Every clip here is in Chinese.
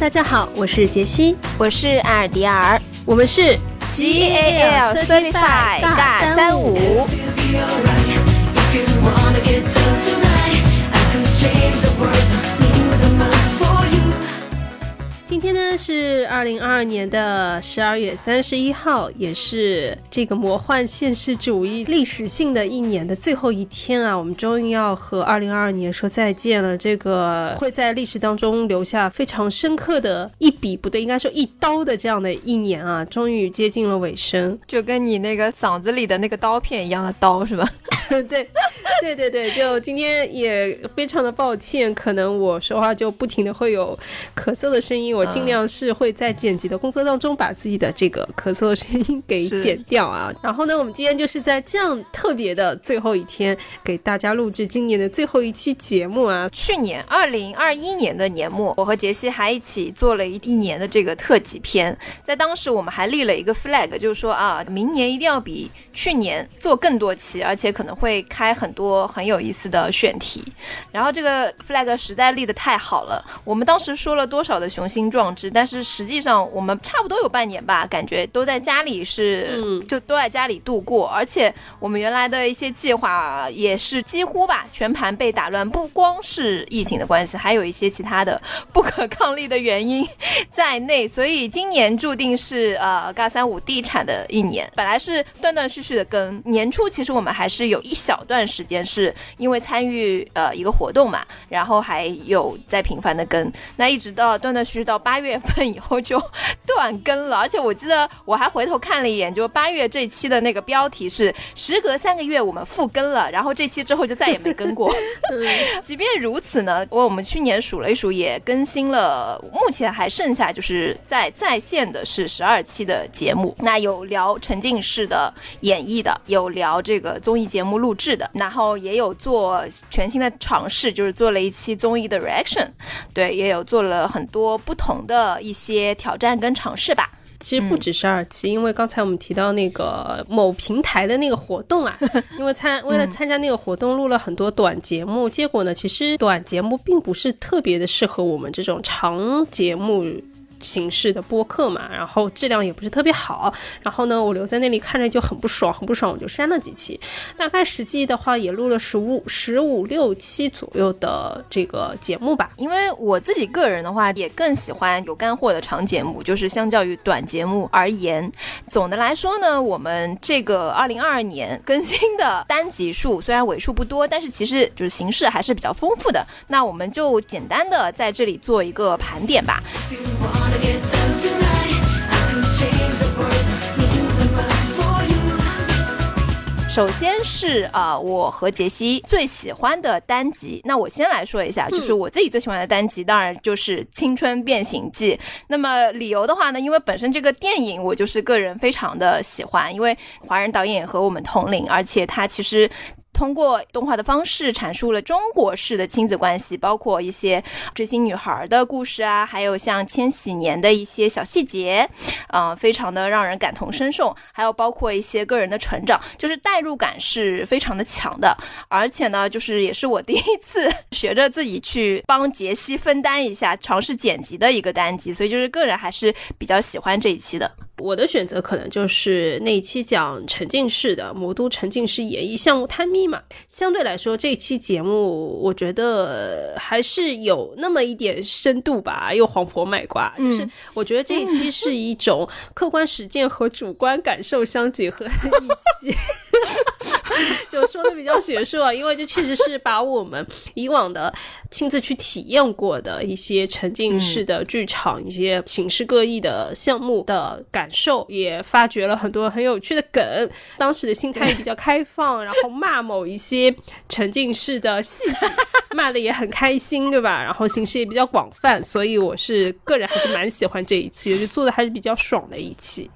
大家好，我是杰西，我是艾尔迪尔，我们是 G A L Certified 大三五。今天呢是二零二二年的十二月三十一号，也是这个魔幻现实主义历史性的一年的最后一天啊！我们终于要和二零二二年说再见了。这个会在历史当中留下非常深刻的一笔，不对，应该说一刀的这样的一年啊，终于接近了尾声，就跟你那个嗓子里的那个刀片一样的刀是吧？对，对对对，就今天也非常的抱歉，可能我说话就不停的会有咳嗽的声音。我尽量是会在剪辑的工作当中把自己的这个咳嗽的声音给剪掉啊。然后呢，我们今天就是在这样特别的最后一天，给大家录制今年的最后一期节目啊。去年二零二一年的年末，我和杰西还一起做了一一年的这个特辑片，在当时我们还立了一个 flag，就是说啊，明年一定要比去年做更多期，而且可能会开很多很有意思的选题。然后这个 flag 实在立得太好了，我们当时说了多少的雄心。壮志，但是实际上我们差不多有半年吧，感觉都在家里是，就都在家里度过，而且我们原来的一些计划也是几乎吧全盘被打乱，不光是疫情的关系，还有一些其他的不可抗力的原因在内，所以今年注定是呃嘎三五地产的一年，本来是断断续续的跟年初，其实我们还是有一小段时间是因为参与呃一个活动嘛，然后还有在频繁的跟，那一直到断断续续到。八月份以后就断更了，而且我记得我还回头看了一眼，就八月这期的那个标题是“时隔三个月我们复更了”，然后这期之后就再也没更过。即便如此呢，我我们去年数了一数，也更新了，目前还剩下就是在在线的是十二期的节目。那有聊沉浸式的演绎的，有聊这个综艺节目录制的，然后也有做全新的尝试，就是做了一期综艺的 reaction，对，也有做了很多不同。的一些挑战跟尝试吧，其实不只是二期，因为刚才我们提到那个某平台的那个活动啊，因为参为了参加那个活动录了很多短节目，结果呢，其实短节目并不是特别的适合我们这种长节目。形式的播客嘛，然后质量也不是特别好，然后呢，我留在那里看着就很不爽，很不爽，我就删了几期。大概实际的话也录了十五、十五六期左右的这个节目吧。因为我自己个人的话，也更喜欢有干货的长节目，就是相较于短节目而言。总的来说呢，我们这个二零二二年更新的单集数虽然尾数不多，但是其实就是形式还是比较丰富的。那我们就简单的在这里做一个盘点吧。首先是啊，我和杰西最喜欢的单集。那我先来说一下，就是我自己最喜欢的单集，当然就是《青春变形记》。那么理由的话呢，因为本身这个电影我就是个人非常的喜欢，因为华人导演和我们同龄，而且他其实。通过动画的方式阐述了中国式的亲子关系，包括一些追星女孩的故事啊，还有像千禧年的一些小细节，啊，非常的让人感同身受。还有包括一些个人的成长，就是代入感是非常的强的。而且呢，就是也是我第一次学着自己去帮杰西分担一下，尝试剪辑的一个单集，所以就是个人还是比较喜欢这一期的。我的选择可能就是那一期讲沉浸式的魔都沉浸式演绎项目探秘嘛。相对来说，这期节目我觉得还是有那么一点深度吧，又黄婆卖瓜。就是我觉得这一期是一种客观实践和主观感受相结合的一期，就说的比较学术啊，因为这确实是把我们以往的亲自去体验过的一些沉浸式的剧场、一些形式各异的项目的感。受也发掘了很多很有趣的梗，当时的心态也比较开放，然后骂某一些沉浸式的戏，骂的也很开心，对吧？然后形式也比较广泛，所以我是个人还是蛮喜欢这一期，就做的还是比较爽的一期。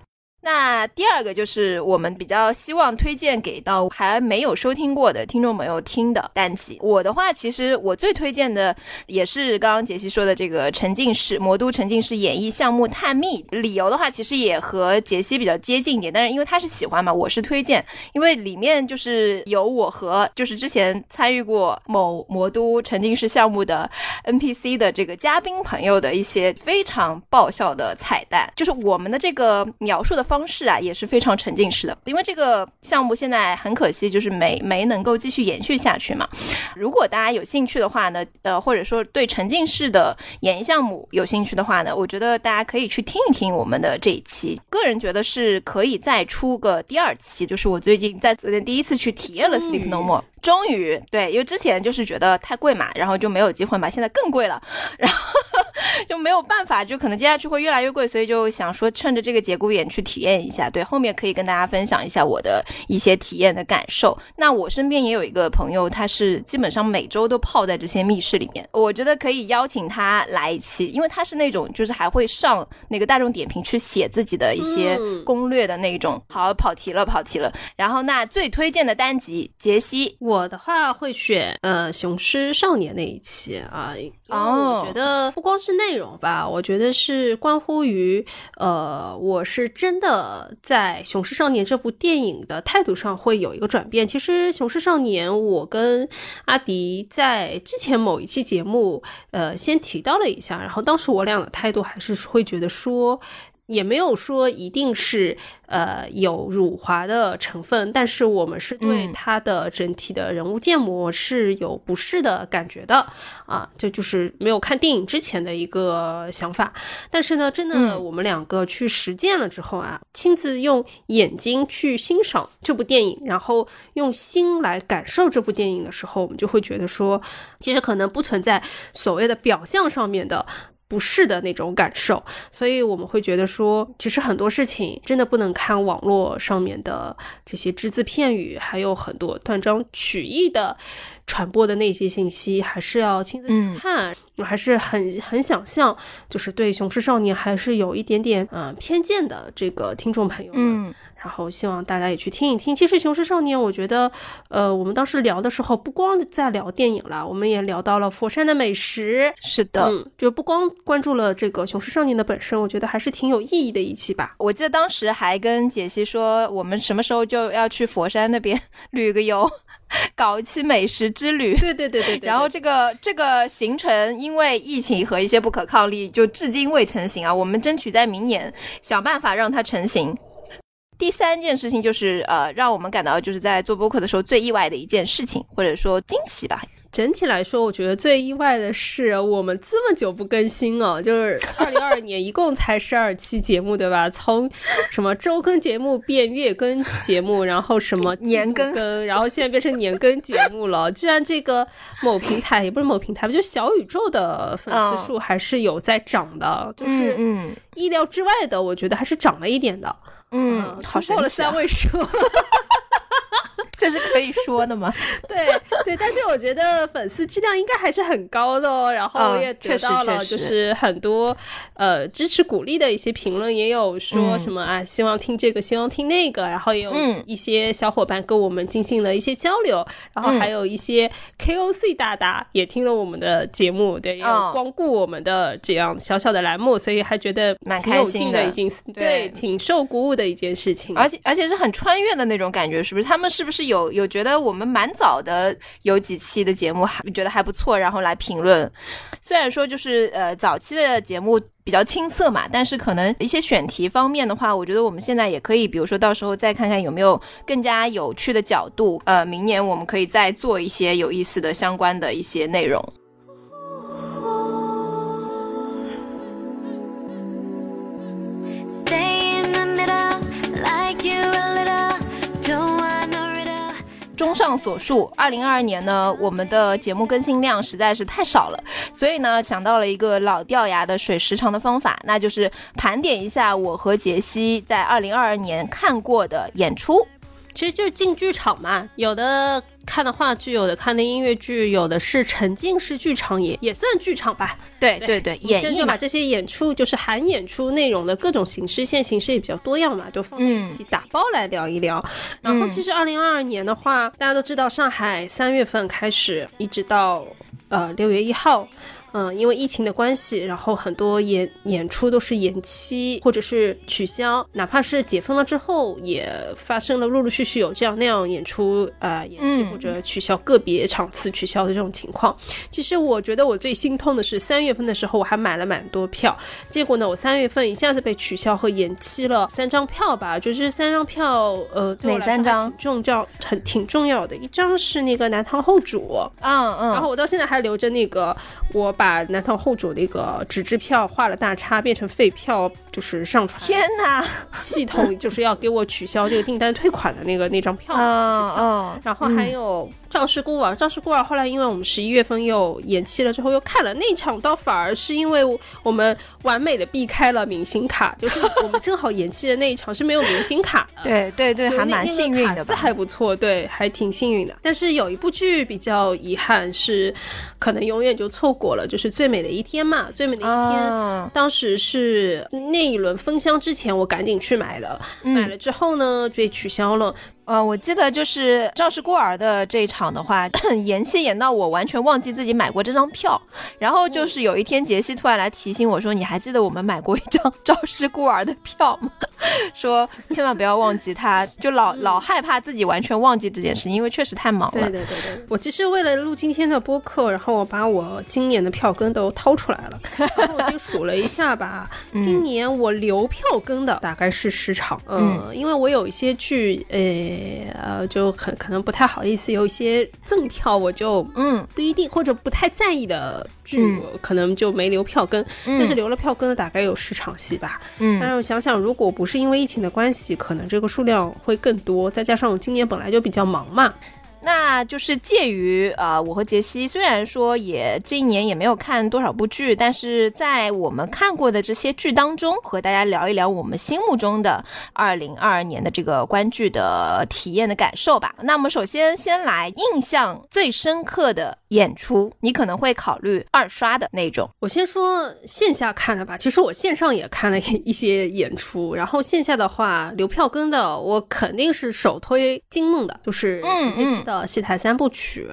那第二个就是我们比较希望推荐给到还没有收听过的听众朋友听的单集。我的话，其实我最推荐的也是刚刚杰西说的这个沉浸式魔都沉浸式演绎项目探秘。理由的话，其实也和杰西比较接近一点，但是因为他是喜欢嘛，我是推荐，因为里面就是有我和就是之前参与过某魔都沉浸式项目的 NPC 的这个嘉宾朋友的一些非常爆笑的彩蛋，就是我们的这个描述的方。方式啊也是非常沉浸式的，因为这个项目现在很可惜，就是没没能够继续延续下去嘛。如果大家有兴趣的话呢，呃，或者说对沉浸式的演艺项目有兴趣的话呢，我觉得大家可以去听一听我们的这一期。个人觉得是可以再出个第二期，就是我最近在昨天第一次去体验了 Sleep No More。终于对，因为之前就是觉得太贵嘛，然后就没有机会嘛，现在更贵了，然后就没有办法，就可能接下去会越来越贵，所以就想说趁着这个节骨眼去体验一下。对，后面可以跟大家分享一下我的一些体验的感受。那我身边也有一个朋友，他是基本上每周都泡在这些密室里面，我觉得可以邀请他来一期，因为他是那种就是还会上那个大众点评去写自己的一些攻略的那种。好，跑题了，跑题了。然后那最推荐的单集，杰西。我的话会选呃《雄狮少年》那一期啊，哦，我觉得不光是内容吧，我觉得是关乎于呃，我是真的在《雄狮少年》这部电影的态度上会有一个转变。其实《雄狮少年》，我跟阿迪在之前某一期节目呃先提到了一下，然后当时我俩的态度还是会觉得说。也没有说一定是呃有辱华的成分，但是我们是对他的整体的人物建模是有不适的感觉的啊，这就是没有看电影之前的一个想法。但是呢，真的我们两个去实践了之后啊，亲自用眼睛去欣赏这部电影，然后用心来感受这部电影的时候，我们就会觉得说，其实可能不存在所谓的表象上面的。不是的那种感受，所以我们会觉得说，其实很多事情真的不能看网络上面的这些只字片语，还有很多断章取义的传播的那些信息，还是要亲自去看。我还是很很想象，就是对《雄狮少年》还是有一点点嗯偏见的这个听众朋友们。然后希望大家也去听一听。其实《雄狮少年》，我觉得，呃，我们当时聊的时候，不光在聊电影了，我们也聊到了佛山的美食。是的，嗯，就不光关注了这个《雄狮少年》的本身，我觉得还是挺有意义的一期吧。我记得当时还跟解析说，我们什么时候就要去佛山那边 旅个游，搞一期美食之旅。对对对对对。然后这个这个行程因为疫情和一些不可抗力，就至今未成型啊。我们争取在明年想办法让它成型。第三件事情就是，呃，让我们感到就是在做播客的时候最意外的一件事情，或者说惊喜吧。整体来说，我觉得最意外的是，我们这么久不更新哦，就是 二零二二年一共才十二期节目，对吧？从什么周更节目变月更节目，然后什么 年更，然后现在变成年更节目了。居然这个某平台也不是某平台吧，就小宇宙的粉丝数还是有在涨的，就是嗯，意料之外的，我觉得还是涨了一点的。嗯，突破了三位数。这是可以说的吗？对对，但是我觉得粉丝质量应该还是很高的哦。然后也得到了就是很多呃支持鼓励的一些评论，也有说什么啊，希望听这个，希望听那个。然后也有一些小伙伴跟我们进行了一些交流，然后还有一些 KOC 大大也听了我们的节目，对，也有光顾我们的这样小小的栏目，所以还觉得蛮开心的，已经对挺受鼓舞的一件事情。而且而且是很穿越的那种感觉，是不是？他们是不是有？有有觉得我们蛮早的，有几期的节目还觉得还不错，然后来评论。虽然说就是呃早期的节目比较青涩嘛，但是可能一些选题方面的话，我觉得我们现在也可以，比如说到时候再看看有没有更加有趣的角度。呃，明年我们可以再做一些有意思的相关的一些内容呼呼 stay in the middle like you a little don't。综上所述，二零二二年呢，我们的节目更新量实在是太少了，所以呢，想到了一个老掉牙的水时长的方法，那就是盘点一下我和杰西在二零二二年看过的演出，其实就是进剧场嘛，有的看的话剧，有的看的音乐剧，有的是沉浸式剧场，也也算剧场吧。对对对，演现在就把这些演出，就是含演出内容的各种形式，现在形式也比较多样嘛，都放在一起打包来聊一聊。然后其实二零二二年的话，大家都知道，上海三月份开始，一直到呃六月一号。嗯，因为疫情的关系，然后很多演演出都是延期或者是取消，哪怕是解封了之后，也发生了陆陆续续有这样那样演出呃延期或者取消个别场次取消的这种情况。其实我觉得我最心痛的是三月份的时候，我还买了蛮多票，结果呢，我三月份一下子被取消和延期了三张票吧，就是三张票，呃，哪三张？重要很挺重要的，一张是那个南唐后主，嗯嗯，然后我到现在还留着那个我把。把南唐后主那个纸质票画了大叉，变成废票，就是上传。天哪！系统就是要给我取消这个订单退款的那个那张票。嗯嗯。然后还有。赵氏孤儿，赵氏孤儿后来因为我们十一月份又延期了，之后又看了那场，倒反而是因为我们完美的避开了明星卡，就是我们正好延期的那一场是没有明星卡的。对对对，还蛮幸运的。还不错，对，还挺幸运的。但是有一部剧比较遗憾，是可能永远就错过了，就是《最美的一天》嘛，《最美的一天》当时是那一轮封箱之前，我赶紧去买了，买了之后呢被取消了。呃，我记得就是《赵氏孤儿》的这一场的话，延期延到我完全忘记自己买过这张票。然后就是有一天，杰西突然来提醒我说：“你还记得我们买过一张《赵氏孤儿》的票吗？” 说千万不要忘记，他就老老害怕自己完全忘记这件事，因为确实太忙了。对对对对，我其实为了录今天的播客，然后我把我今年的票根都掏出来了，然后我就数了一下吧，今年我留票根的大概是十场。嗯，因为我有一些剧，呃。呃，就可可能不太好意思，有一些赠票，我就嗯不一定或者不太在意的剧，我可能就没留票根，但是留了票根的大概有十场戏吧。嗯，但是我想想，如果不是因为疫情的关系，可能这个数量会更多，再加上我今年本来就比较忙嘛。那就是介于呃，我和杰西虽然说也这一年也没有看多少部剧，但是在我们看过的这些剧当中，和大家聊一聊我们心目中的二零二二年的这个观剧的体验的感受吧。那么首先先来印象最深刻的演出，你可能会考虑二刷的那种。我先说线下看的吧，其实我线上也看了一些演出，然后线下的话留票根的，我肯定是首推金梦的，就是陈佩斯的。呃，戏台三部曲，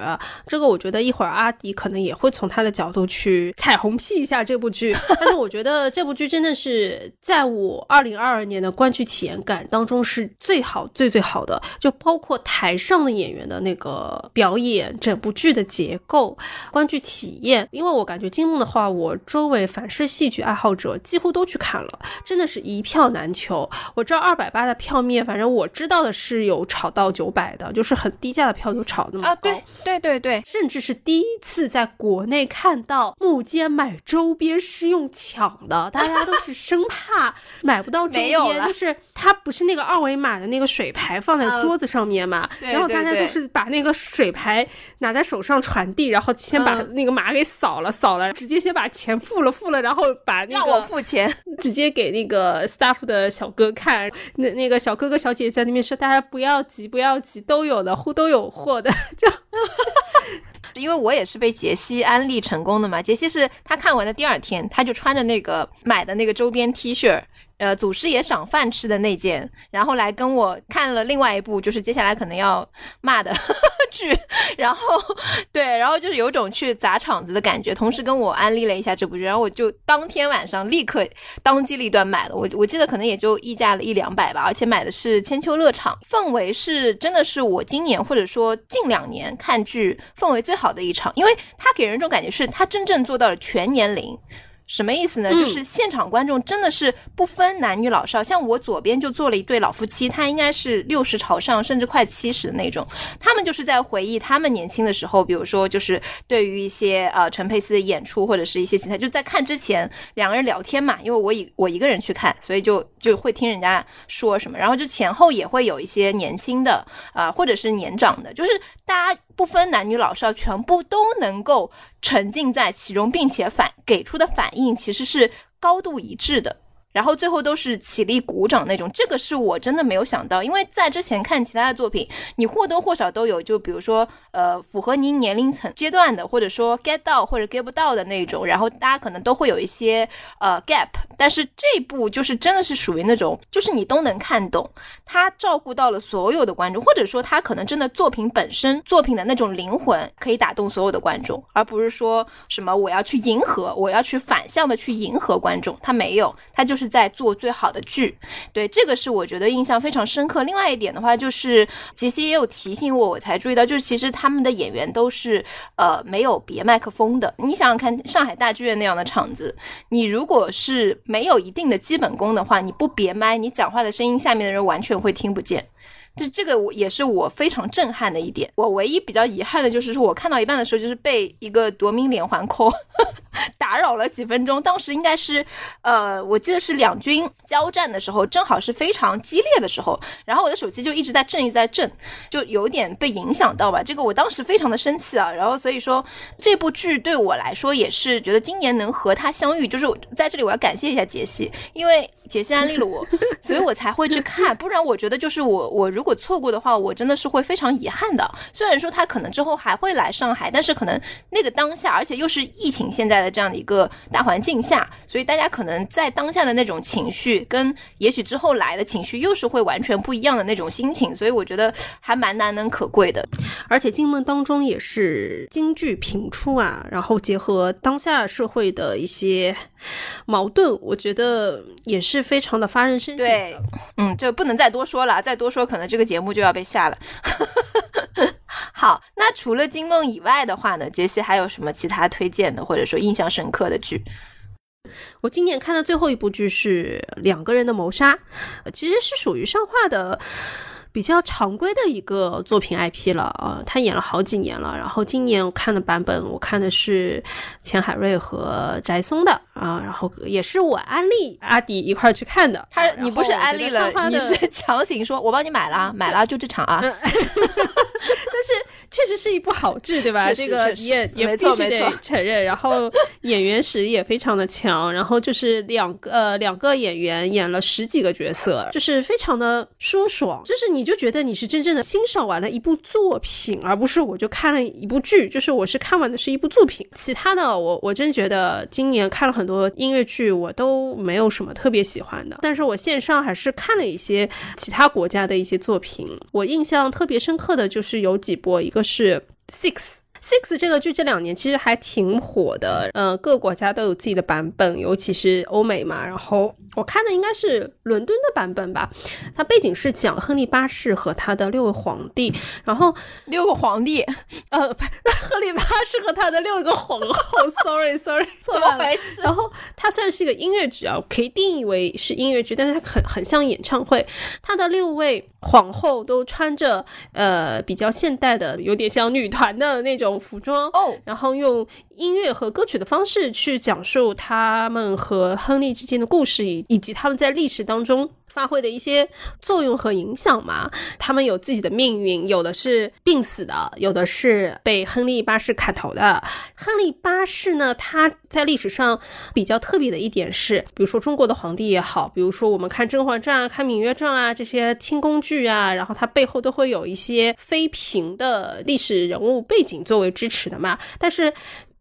这个我觉得一会儿阿迪可能也会从他的角度去彩虹屁一下这部剧。但是我觉得这部剧真的是在我二零二二年的观剧体验感当中是最好、最最好的，就包括台上的演员的那个表演，整部剧的结构、观剧体验。因为我感觉金梦的话，我周围凡是戏剧爱好者几乎都去看了，真的是一票难求。我知道二百八的票面，反正我知道的是有炒到九百的，就是很低价的票。都炒那么高，对对对对，甚至是第一次在国内看到木间买周边是用抢的，大家都是生怕买不到周边，就是它不是那个二维码的那个水牌放在桌子上面嘛，然后大家都是把那个水牌拿在手上传递，然后先把那个码给扫了，扫了，直接先把钱付了，付了，然后把那个让我付钱，直接给那个 staff 的小哥看，那那个小哥哥小姐姐在那边说，大家不要急，不要急，都有的，户都有。货的就，因为我也是被杰西安利成功的嘛。杰西是他看完的第二天，他就穿着那个买的那个周边 T 恤。呃，祖师爷赏饭吃的那件，然后来跟我看了另外一部，就是接下来可能要骂的剧，然后对，然后就是有种去砸场子的感觉，同时跟我安利了一下这部剧，然后我就当天晚上立刻当机立断买了，我我记得可能也就溢价了一两百吧，而且买的是千秋乐场，氛围是真的是我今年或者说近两年看剧氛围最好的一场，因为它给人一种感觉是它真正做到了全年龄。什么意思呢？就是现场观众真的是不分男女老少，像我左边就坐了一对老夫妻，他应该是六十朝上，甚至快七十的那种。他们就是在回忆他们年轻的时候，比如说就是对于一些呃陈佩斯的演出或者是一些其他，就在看之前两个人聊天嘛，因为我一我一个人去看，所以就就会听人家说什么，然后就前后也会有一些年轻的啊，或者是年长的，就是大家。不分男女老少，全部都能够沉浸在其中，并且反给出的反应其实是高度一致的。然后最后都是起立鼓掌那种，这个是我真的没有想到，因为在之前看其他的作品，你或多或少都有，就比如说呃符合您年龄层阶段的，或者说 get 到或者 get 不到的那种，然后大家可能都会有一些呃 gap，但是这部就是真的是属于那种，就是你都能看懂，他照顾到了所有的观众，或者说他可能真的作品本身作品的那种灵魂可以打动所有的观众，而不是说什么我要去迎合，我要去反向的去迎合观众，他没有，他就是。是在做最好的剧，对这个是我觉得印象非常深刻。另外一点的话，就是杰西也有提醒我，我才注意到，就是其实他们的演员都是呃没有别麦克风的。你想想看，上海大剧院那样的场子，你如果是没有一定的基本功的话，你不别麦，你讲话的声音下面的人完全会听不见。这这个我也是我非常震撼的一点。我唯一比较遗憾的就是说，我看到一半的时候，就是被一个夺命连环 call 打扰了几分钟。当时应该是，呃，我记得是两军交战的时候，正好是非常激烈的时候，然后我的手机就一直在震，一直在震，就有点被影响到吧。这个我当时非常的生气啊。然后所以说，这部剧对我来说也是觉得今年能和他相遇，就是在这里我要感谢一下杰西，因为。杰西安利了我，所以我才会去看，不然我觉得就是我我如果错过的话，我真的是会非常遗憾的。虽然说他可能之后还会来上海，但是可能那个当下，而且又是疫情现在的这样的一个大环境下，所以大家可能在当下的那种情绪，跟也许之后来的情绪又是会完全不一样的那种心情，所以我觉得还蛮难能可贵的。而且《静梦》当中也是京剧频出啊，然后结合当下社会的一些矛盾，我觉得也是。非常的发人深省。对，嗯，就不能再多说了，再多说可能这个节目就要被下了。好，那除了《金梦》以外的话呢，杰西还有什么其他推荐的，或者说印象深刻的剧？我今年看的最后一部剧是《两个人的谋杀》，其实是属于上画的。比较常规的一个作品 IP 了啊，他演了好几年了。然后今年我看的版本，我看的是钱海瑞和翟松的啊，然后也是我安利阿迪一块儿去看的。他你不是安利了，你是 强行说，我帮你买了，买了就这场啊。但是确实是一部好剧，对吧？这个也也必须得承认。然后演员实力也非常的强，然后就是两个呃两个演员演了十几个角色，就是非常的舒爽，就是你。你就觉得你是真正的欣赏完了一部作品，而不是我就看了一部剧，就是我是看完的是一部作品。其他的，我我真觉得今年看了很多音乐剧，我都没有什么特别喜欢的。但是我线上还是看了一些其他国家的一些作品，我印象特别深刻的就是有几部，一个是 Six。Six 这个剧这两年其实还挺火的，呃，各国家都有自己的版本，尤其是欧美嘛。然后我看的应该是伦敦的版本吧，它背景是讲亨利八世和他的六位皇帝，然后六个皇帝，呃，亨利八世和他的六个皇后，sorry sorry，怎么回事？然后它算是一个音乐剧啊，可以定义为是音乐剧，但是它很很像演唱会，它的六位。皇后都穿着呃比较现代的，有点像女团的那种服装哦，然后用音乐和歌曲的方式去讲述他们和亨利之间的故事，以以及他们在历史当中。发挥的一些作用和影响嘛，他们有自己的命运，有的是病死的，有的是被亨利八世砍头的。亨利八世呢，他在历史上比较特别的一点是，比如说中国的皇帝也好，比如说我们看《甄嬛传》啊、看《芈月传》啊这些清宫剧啊，然后它背后都会有一些妃嫔的历史人物背景作为支持的嘛，但是。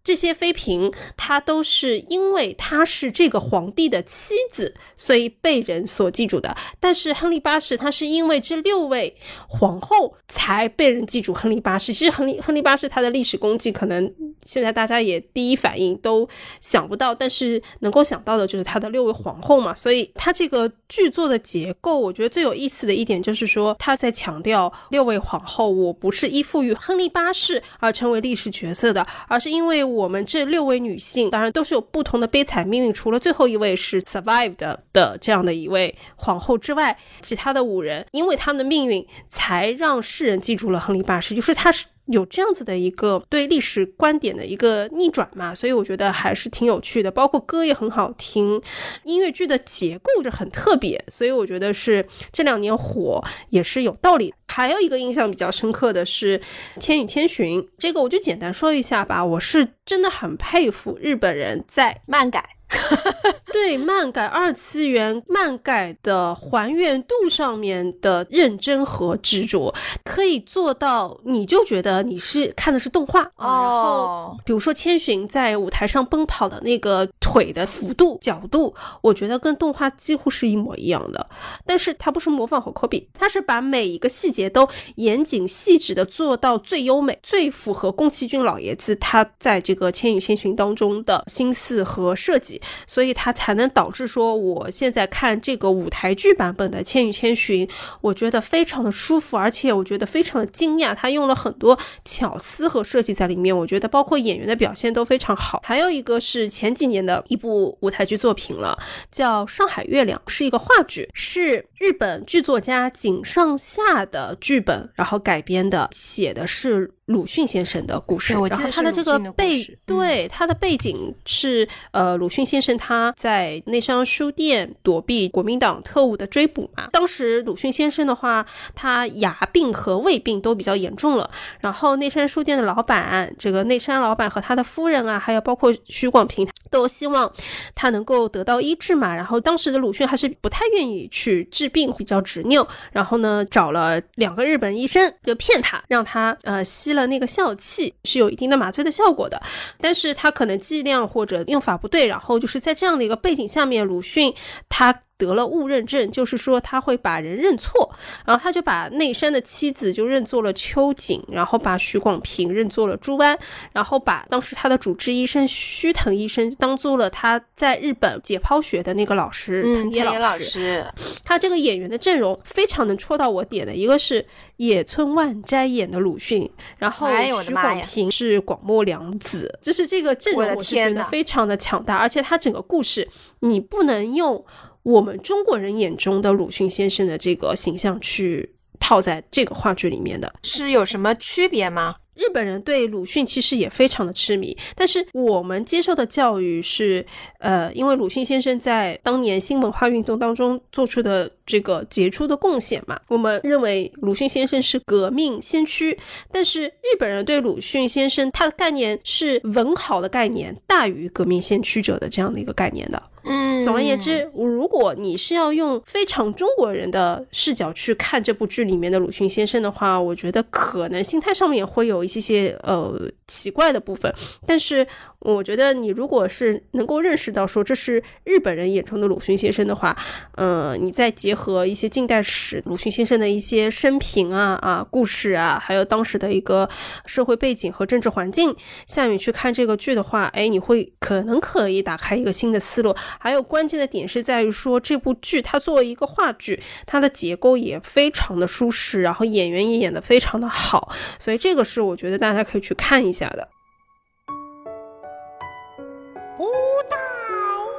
这些妃嫔，她都是因为她是这个皇帝的妻子，所以被人所记住的。但是亨利八世，他是因为这六位皇后才被人记住。亨利八世，其实亨利亨利八世他的历史功绩，可能现在大家也第一反应都想不到，但是能够想到的就是他的六位皇后嘛。所以他这个剧作的结构，我觉得最有意思的一点就是说，他在强调六位皇后，我不是依附于亨利八世而成为历史角色的，而是因为。我们这六位女性，当然都是有不同的悲惨命运。除了最后一位是 survived 的这样的一位皇后之外，其他的五人，因为他们的命运，才让世人记住了亨利八世。就是他是。有这样子的一个对历史观点的一个逆转嘛，所以我觉得还是挺有趣的。包括歌也很好听，音乐剧的结构就很特别，所以我觉得是这两年火也是有道理。还有一个印象比较深刻的是《千与千寻》，这个我就简单说一下吧。我是真的很佩服日本人在漫改。对漫改二次元漫改的还原度上面的认真和执着，可以做到，你就觉得你是看的是动画啊。然后，比如说千寻在舞台上奔跑的那个腿的幅度、角度，我觉得跟动画几乎是一模一样的。但是它不是模仿和 copy，它是把每一个细节都严谨细致的做到最优美、最符合宫崎骏老爷子他在这个《千与千寻》当中的心思和设计，所以它才能导致说，我现在看这个舞台剧版本的《千与千寻》，我觉得非常的舒服，而且我觉得非常的惊讶，它用了很多巧思和设计在里面。我觉得包括演员的表现都非常好。还有一个是前几年的一部舞台剧作品了，叫《上海月亮》，是一个话剧，是日本剧作家井上下的剧本，然后改编的，写的是。鲁迅先生的故事，然后他的这个背对他的背景是呃，鲁迅先生他在内山书店躲避国民党特务的追捕嘛。当时鲁迅先生的话，他牙病和胃病都比较严重了。然后内山书店的老板，这个内山老板和他的夫人啊，还有包括徐广平，都希望他能够得到医治嘛。然后当时的鲁迅还是不太愿意去治病，比较执拗。然后呢，找了两个日本医生，就骗他，让他呃吸了。那个笑气是有一定的麻醉的效果的，但是他可能剂量或者用法不对，然后就是在这样的一个背景下面，鲁迅他。得了误认症，就是说他会把人认错，然后他就把内山的妻子就认作了秋瑾，然后把徐广平认作了朱湾，然后把当时他的主治医生须藤医生当做了他在日本解剖学的那个老师藤野老师。他这个演员的阵容非常能戳到我点的，一个是野村万斋演的鲁迅，然后徐广平是广末凉子，就是这个阵容我是觉得非常的强大，而且他整个故事你不能用。我们中国人眼中的鲁迅先生的这个形象，去套在这个话剧里面的是有什么区别吗？日本人对鲁迅其实也非常的痴迷，但是我们接受的教育是，呃，因为鲁迅先生在当年新文化运动当中做出的这个杰出的贡献嘛，我们认为鲁迅先生是革命先驱。但是日本人对鲁迅先生他的概念是文豪的概念大于革命先驱者的这样的一个概念的。嗯，总而言之，我如果你是要用非常中国人的视角去看这部剧里面的鲁迅先生的话，我觉得可能心态上面会有一些些呃奇怪的部分，但是。我觉得你如果是能够认识到说这是日本人眼中的鲁迅先生的话，嗯，你再结合一些近代史鲁迅先生的一些生平啊啊故事啊，还有当时的一个社会背景和政治环境下面去看这个剧的话，哎，你会可能可以打开一个新的思路。还有关键的点是在于说这部剧它作为一个话剧，它的结构也非常的舒适，然后演员也演得非常的好，所以这个是我觉得大家可以去看一下的。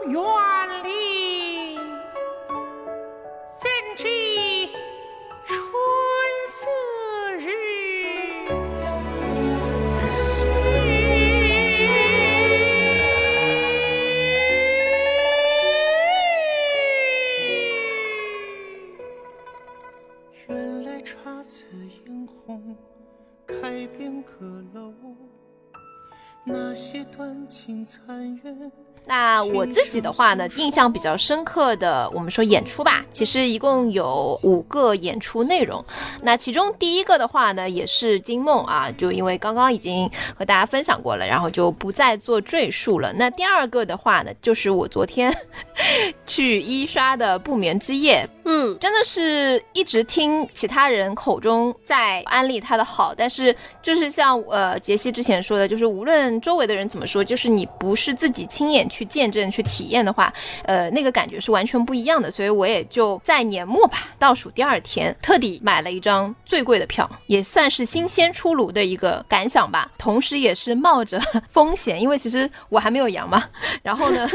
园里开遍阁楼，那些断情残垣。那我自己的话呢，印象比较深刻的，我们说演出吧，其实一共有五个演出内容。那其中第一个的话呢，也是《惊梦》啊，就因为刚刚已经和大家分享过了，然后就不再做赘述了。那第二个的话呢，就是我昨天 去一刷的《不眠之夜》，嗯，真的是一直听其他人口中在安利它的好，但是就是像呃杰西之前说的，就是无论周围的人怎么说，就是你不是自己亲眼。去见证、去体验的话，呃，那个感觉是完全不一样的。所以我也就在年末吧，倒数第二天，特地买了一张最贵的票，也算是新鲜出炉的一个感想吧。同时，也是冒着风险，因为其实我还没有阳嘛。然后呢，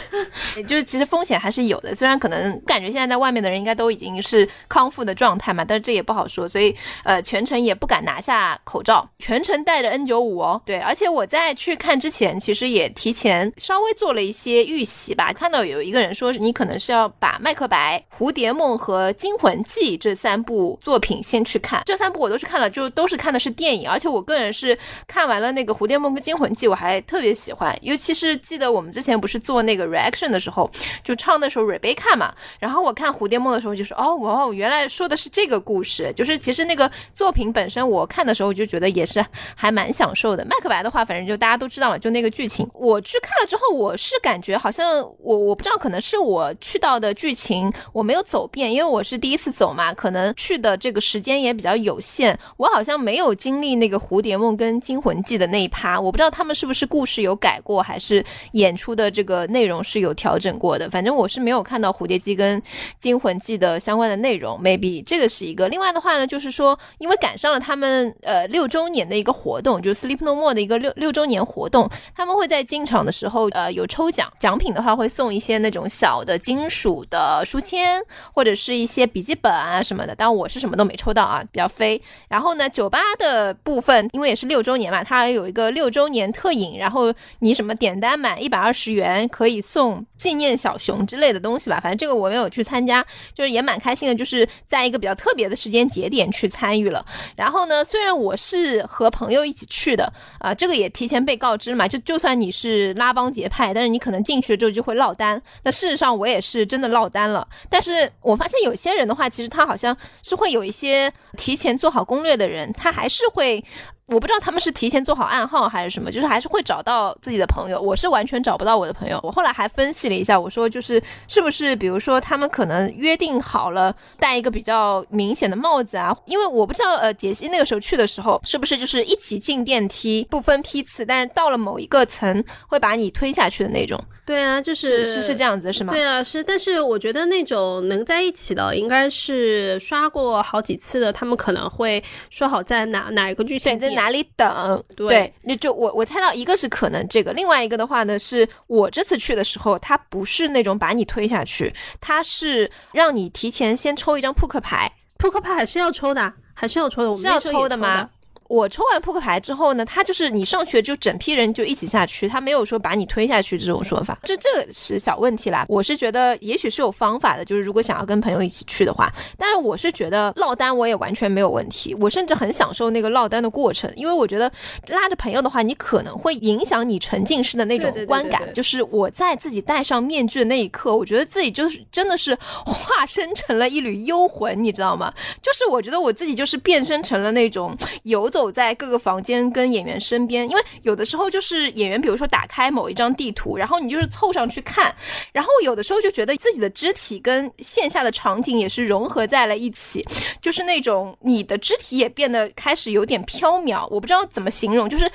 就是其实风险还是有的。虽然可能感觉现在在外面的人应该都已经是康复的状态嘛，但是这也不好说，所以呃全程也不敢拿下口罩，全程戴着 N95 哦。对，而且我在去看之前，其实也提前稍微做了一些预习吧，看到有一个人说你可能是要把《麦克白》《蝴蝶梦》和《惊魂记》这三部作品先去看，这三部我都是看了，就都是看的是电影，而且我个人是看完了那个《蝴蝶梦》跟《惊魂记》，我还特别喜欢，尤其是记得我们之前不是做那个 reaction 的时候，就唱那首 Rebecca 嘛，然后我看《蝴蝶梦》的时候就说，哦，哇哦，原来说的是这个故事，就是其实那个作品本身，我看的时候就觉得也是还蛮享受的。麦克白的话，反正就大家都知道嘛，就那个剧情，我去看了之后，我是感觉好像我我不知道，可能是我去到的剧情我没有走遍，因为我是第一次走嘛，可能去的这个时间也比较有限，我好像没有经历那个蝴蝶梦跟惊魂记的那一趴，我不知道他们是不是故事有改过，还是演出的这个内容是有调整过的，反正我是没有看到蝴蝶记跟惊魂记的相关的内容，maybe 这个是一个。另外的话呢，就是说因为赶上了他们呃六周年的一个活动，就是 Sleep No More 的一个六六周年活动，他们会在进场的时候呃有抽奖，奖品的话会送一些那种小的金属的书签或者是一些笔记本啊什么的，但我是什么都没抽到啊，比较飞。然后呢，酒吧的部分因为也是六周年嘛，它有一个六周年特饮，然后你什么点单满一百二十元可以送纪念小熊之类的东西吧，反正这个我没有去参加，就是也蛮开心的，就是在一个比较特别的时间节点去参与了。然后呢，虽然我是和朋友一起去的啊，这个也提前被告知嘛，就就算你是拉帮结派，但是你可能进去之后就会落单。那事实上我也是真的落单了，但是我发现有些人的话，其实他好像是会有一些提前做好攻略的人，他还是会。我不知道他们是提前做好暗号还是什么，就是还是会找到自己的朋友。我是完全找不到我的朋友。我后来还分析了一下，我说就是是不是，比如说他们可能约定好了戴一个比较明显的帽子啊？因为我不知道，呃，杰西那个时候去的时候是不是就是一起进电梯，不分批次，但是到了某一个层会把你推下去的那种。对啊，就是是是这样子是吗？对啊，是。但是我觉得那种能在一起的，应该是刷过好几次的，他们可能会说好在哪哪一个剧情在哪里等。对，那就我我猜到一个是可能这个，另外一个的话呢，是我这次去的时候，他不是那种把你推下去，他是让你提前先抽一张扑克牌，扑克牌还是要抽的，还是要抽的，我们是要抽的吗？我抽完扑克牌之后呢，他就是你上去就整批人就一起下去，他没有说把你推下去这种说法，这这是小问题啦。我是觉得也许是有方法的，就是如果想要跟朋友一起去的话，但是我是觉得落单我也完全没有问题，我甚至很享受那个落单的过程，因为我觉得拉着朋友的话，你可能会影响你沉浸式的那种观感，就是我在自己戴上面具的那一刻，我觉得自己就是真的是化身成了一缕幽魂，你知道吗？就是我觉得我自己就是变身成了那种游走。走在各个房间跟演员身边，因为有的时候就是演员，比如说打开某一张地图，然后你就是凑上去看，然后有的时候就觉得自己的肢体跟线下的场景也是融合在了一起，就是那种你的肢体也变得开始有点飘渺，我不知道怎么形容，就是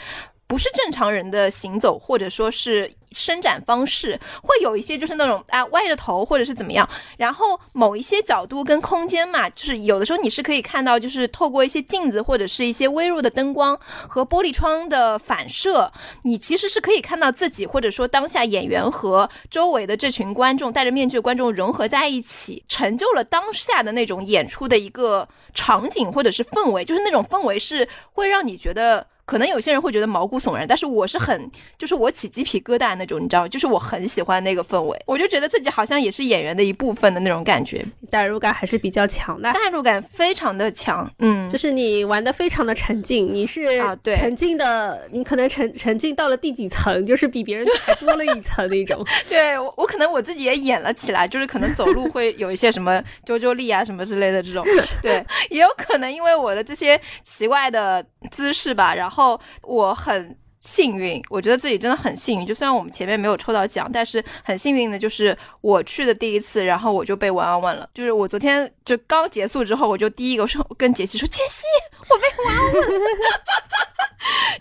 不是正常人的行走，或者说是。伸展方式会有一些，就是那种啊歪着头或者是怎么样，然后某一些角度跟空间嘛，就是有的时候你是可以看到，就是透过一些镜子或者是一些微弱的灯光和玻璃窗的反射，你其实是可以看到自己或者说当下演员和周围的这群观众戴着面具的观众融合在一起，成就了当下的那种演出的一个场景或者是氛围，就是那种氛围是会让你觉得。可能有些人会觉得毛骨悚然，但是我是很，就是我起鸡皮疙瘩那种，你知道就是我很喜欢那个氛围，我就觉得自己好像也是演员的一部分的那种感觉，代入感还是比较强的，代入感非常的强，嗯，就是你玩的非常的沉浸，你是啊，对，沉浸的，你可能沉沉浸到了第几层，就是比别人还多了一层那种，对我，我可能我自己也演了起来，就是可能走路会有一些什么啾啾力啊什么之类的这种，对，也有可能因为我的这些奇怪的姿势吧，然后。后我很幸运，我觉得自己真的很幸运。就虽然我们前面没有抽到奖，但是很幸运的就是我去的第一次，然后我就被玩玩问了。就是我昨天就刚结束之后，我就第一个说跟杰西说：“杰西，我被玩问了。”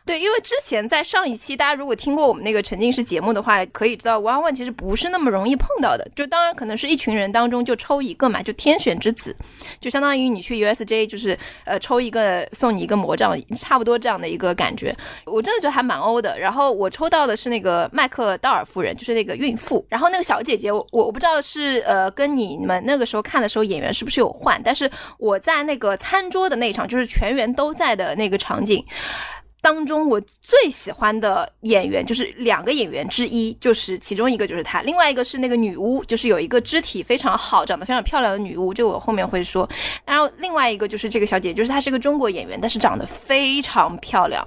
对，因为之前在上一期，大家如果听过我们那个沉浸式节目的话，可以知道玩玩其实不是那么容易碰到的。就当然可能是一群人当中就抽一个嘛，就天选之子，就相当于你去 USJ 就是呃抽一个送你一个魔杖，差不多这样的一个感觉。我真的觉得还蛮。蛮欧的。然后我抽到的是那个麦克道尔夫人，就是那个孕妇。然后那个小姐姐，我我不知道是呃跟你们那个时候看的时候演员是不是有换，但是我在那个餐桌的那场，就是全员都在的那个场景。当中我最喜欢的演员就是两个演员之一，就是其中一个就是她，另外一个是那个女巫，就是有一个肢体非常好、长得非常漂亮的女巫，这个我后面会说。然后另外一个就是这个小姐姐，就是她是个中国演员，但是长得非常漂亮。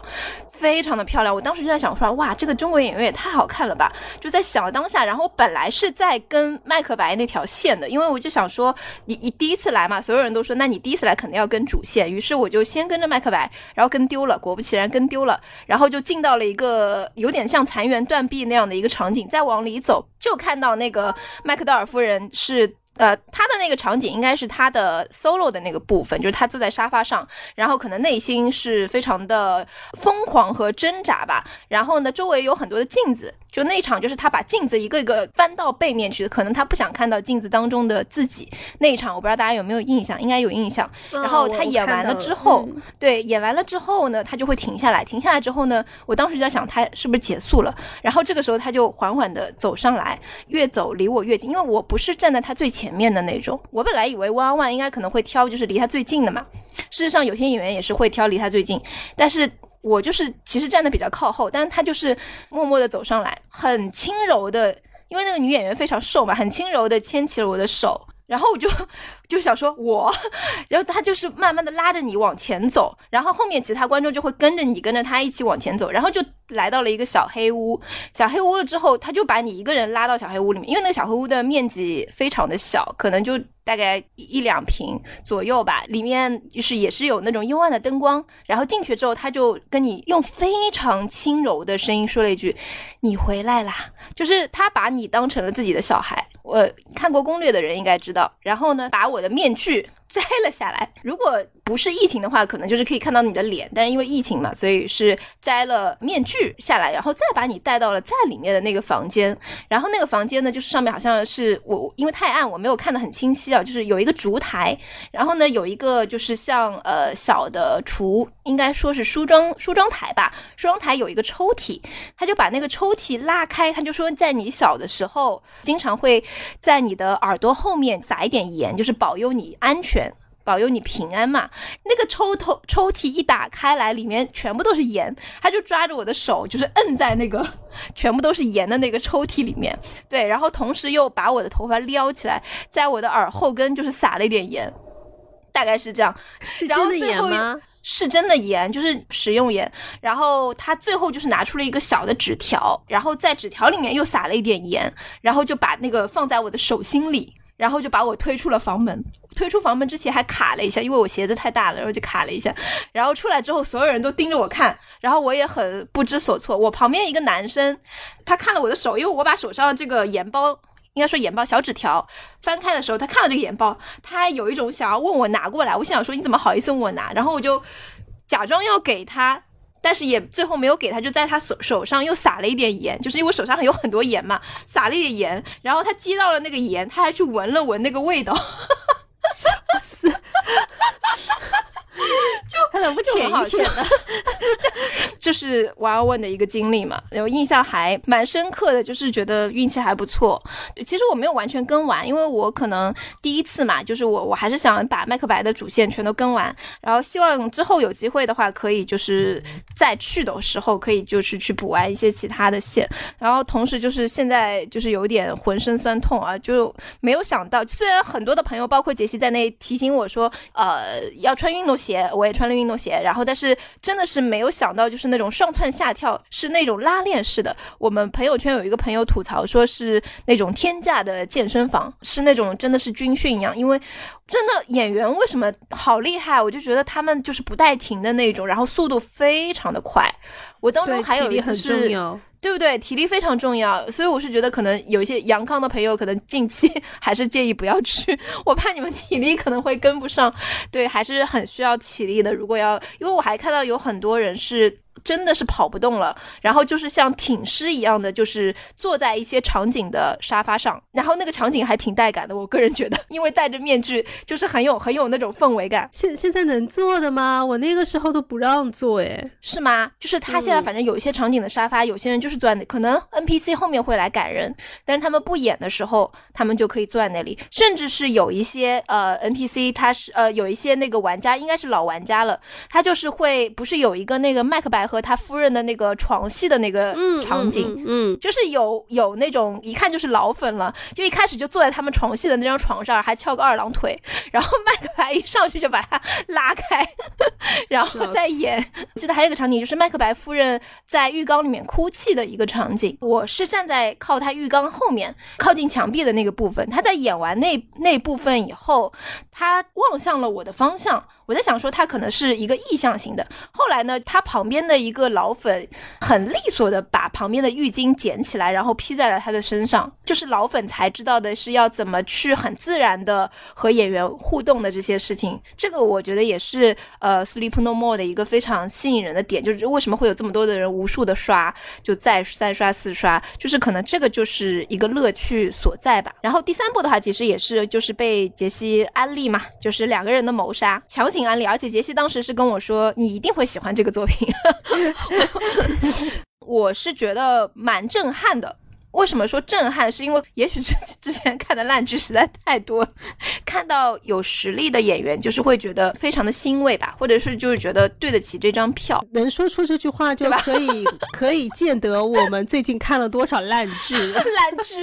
非常的漂亮，我当时就在想说，哇，这个中国演员也太好看了吧！就在想当下，然后本来是在跟麦克白那条线的，因为我就想说，你你第一次来嘛，所有人都说，那你第一次来肯定要跟主线，于是我就先跟着麦克白，然后跟丢了，果不其然跟丢了，然后就进到了一个有点像残垣断壁那样的一个场景，再往里走，就看到那个麦克道尔夫人是。呃，他的那个场景应该是他的 solo 的那个部分，就是他坐在沙发上，然后可能内心是非常的疯狂和挣扎吧。然后呢，周围有很多的镜子。就那场，就是他把镜子一个一个翻到背面去，可能他不想看到镜子当中的自己。那一场我不知道大家有没有印象，应该有印象。然后他演完了之后，对，演完了之后呢，他就会停下来。停下来之后呢，我当时就在想，他是不是结束了？然后这个时候他就缓缓的走上来，越走离我越近，因为我不是站在他最前面的那种。我本来以为 One One 应该可能会挑就是离他最近的嘛。事实上，有些演员也是会挑离他最近，但是。我就是其实站的比较靠后，但是他就是默默的走上来，很轻柔的，因为那个女演员非常瘦嘛，很轻柔的牵起了我的手，然后我就就想说我，然后他就是慢慢的拉着你往前走，然后后面其他观众就会跟着你跟着他一起往前走，然后就来到了一个小黑屋，小黑屋了之后，他就把你一个人拉到小黑屋里面，因为那个小黑屋的面积非常的小，可能就。大概一两平左右吧，里面就是也是有那种幽暗的灯光。然后进去之后，他就跟你用非常轻柔的声音说了一句：“你回来啦。”就是他把你当成了自己的小孩。我看过攻略的人应该知道。然后呢，把我我的面具。摘了下来。如果不是疫情的话，可能就是可以看到你的脸。但是因为疫情嘛，所以是摘了面具下来，然后再把你带到了在里面的那个房间。然后那个房间呢，就是上面好像是我，因为太暗，我没有看得很清晰啊。就是有一个烛台，然后呢有一个就是像呃小的厨，应该说是梳妆梳妆台吧。梳妆台有一个抽屉，他就把那个抽屉拉开，他就说在你小的时候，经常会在你的耳朵后面撒一点盐，就是保佑你安全。保佑你平安嘛！那个抽头抽屉一打开来，里面全部都是盐，他就抓着我的手，就是摁在那个 全部都是盐的那个抽屉里面。对，然后同时又把我的头发撩起来，在我的耳后跟就是撒了一点盐，大概是这样。是真的盐吗？是真的盐，就是食用盐。然后他最后就是拿出了一个小的纸条，然后在纸条里面又撒了一点盐，然后就把那个放在我的手心里。然后就把我推出了房门，推出房门之前还卡了一下，因为我鞋子太大了，然后就卡了一下。然后出来之后，所有人都盯着我看，然后我也很不知所措。我旁边一个男生，他看了我的手，因为我把手上这个盐包，应该说盐包小纸条翻开的时候，他看了这个盐包，他还有一种想要问我拿过来。我想说你怎么好意思问我拿？然后我就假装要给他。但是也最后没有给他，就在他手手上又撒了一点盐，就是因为手上有很多盐嘛，撒了一点盐，然后他接到了那个盐，他还去闻了闻那个味道，笑死。就他怎么不舔一舔呢？就是玩要问的一个经历嘛，然后印象还蛮深刻的，就是觉得运气还不错。其实我没有完全跟完，因为我可能第一次嘛，就是我我还是想把麦克白的主线全都跟完，然后希望之后有机会的话，可以就是再去的时候可以就是去补完一些其他的线。然后同时就是现在就是有点浑身酸痛啊，就没有想到，虽然很多的朋友包括杰西在内提醒我说，呃，要穿运动鞋。鞋我也穿了运动鞋，然后但是真的是没有想到，就是那种上蹿下跳是那种拉链式的。我们朋友圈有一个朋友吐槽说是那种天价的健身房，是那种真的是军训一样。因为真的演员为什么好厉害，我就觉得他们就是不带停的那种，然后速度非常的快。我当中还有一次是。对不对？体力非常重要，所以我是觉得可能有一些阳康的朋友，可能近期 还是建议不要去，我怕你们体力可能会跟不上。对，还是很需要体力的。如果要，因为我还看到有很多人是。真的是跑不动了，然后就是像挺尸一样的，就是坐在一些场景的沙发上，然后那个场景还挺带感的，我个人觉得，因为戴着面具就是很有很有那种氛围感。现 现在能坐的吗？我那个时候都不让坐，哎，是吗？就是他现在反正有一些场景的沙发，有些人就是坐在那，可能 NPC 后面会来赶人，但是他们不演的时候，他们就可以坐在那里，甚至是有一些呃 NPC，他是呃有一些那个玩家应该是老玩家了，他就是会不是有一个那个麦克白和他夫人的那个床戏的那个场景，嗯，就是有有那种一看就是老粉了，就一开始就坐在他们床戏的那张床上，还翘个二郎腿，然后麦克白一上去就把他拉开，然后再演。记得还有一个场景，就是麦克白夫人在浴缸里面哭泣的一个场景。我是站在靠他浴缸后面，靠近墙壁的那个部分。他在演完那那部分以后，他望向了我的方向。我在想说，他可能是一个意向型的。后来呢，他旁边的一个老粉很利索的把旁边的浴巾捡起来，然后披在了他的身上。就是老粉才知道的是要怎么去很自然的和演员互动的这些事情。这个我觉得也是呃《Sleep No More》的一个非常吸引人的点，就是为什么会有这么多的人无数的刷，就再三刷四刷，就是可能这个就是一个乐趣所在吧。然后第三部的话，其实也是就是被杰西安利嘛，就是两个人的谋杀，强行安利，而且杰西当时是跟我说你一定会喜欢这个作品，我是觉得蛮震撼的。为什么说震撼？是因为也许之之前看的烂剧实在太多了，看到有实力的演员，就是会觉得非常的欣慰吧，或者是就是觉得对得起这张票。能说出这句话就可以可以见得我们最近看了多少烂剧。烂剧，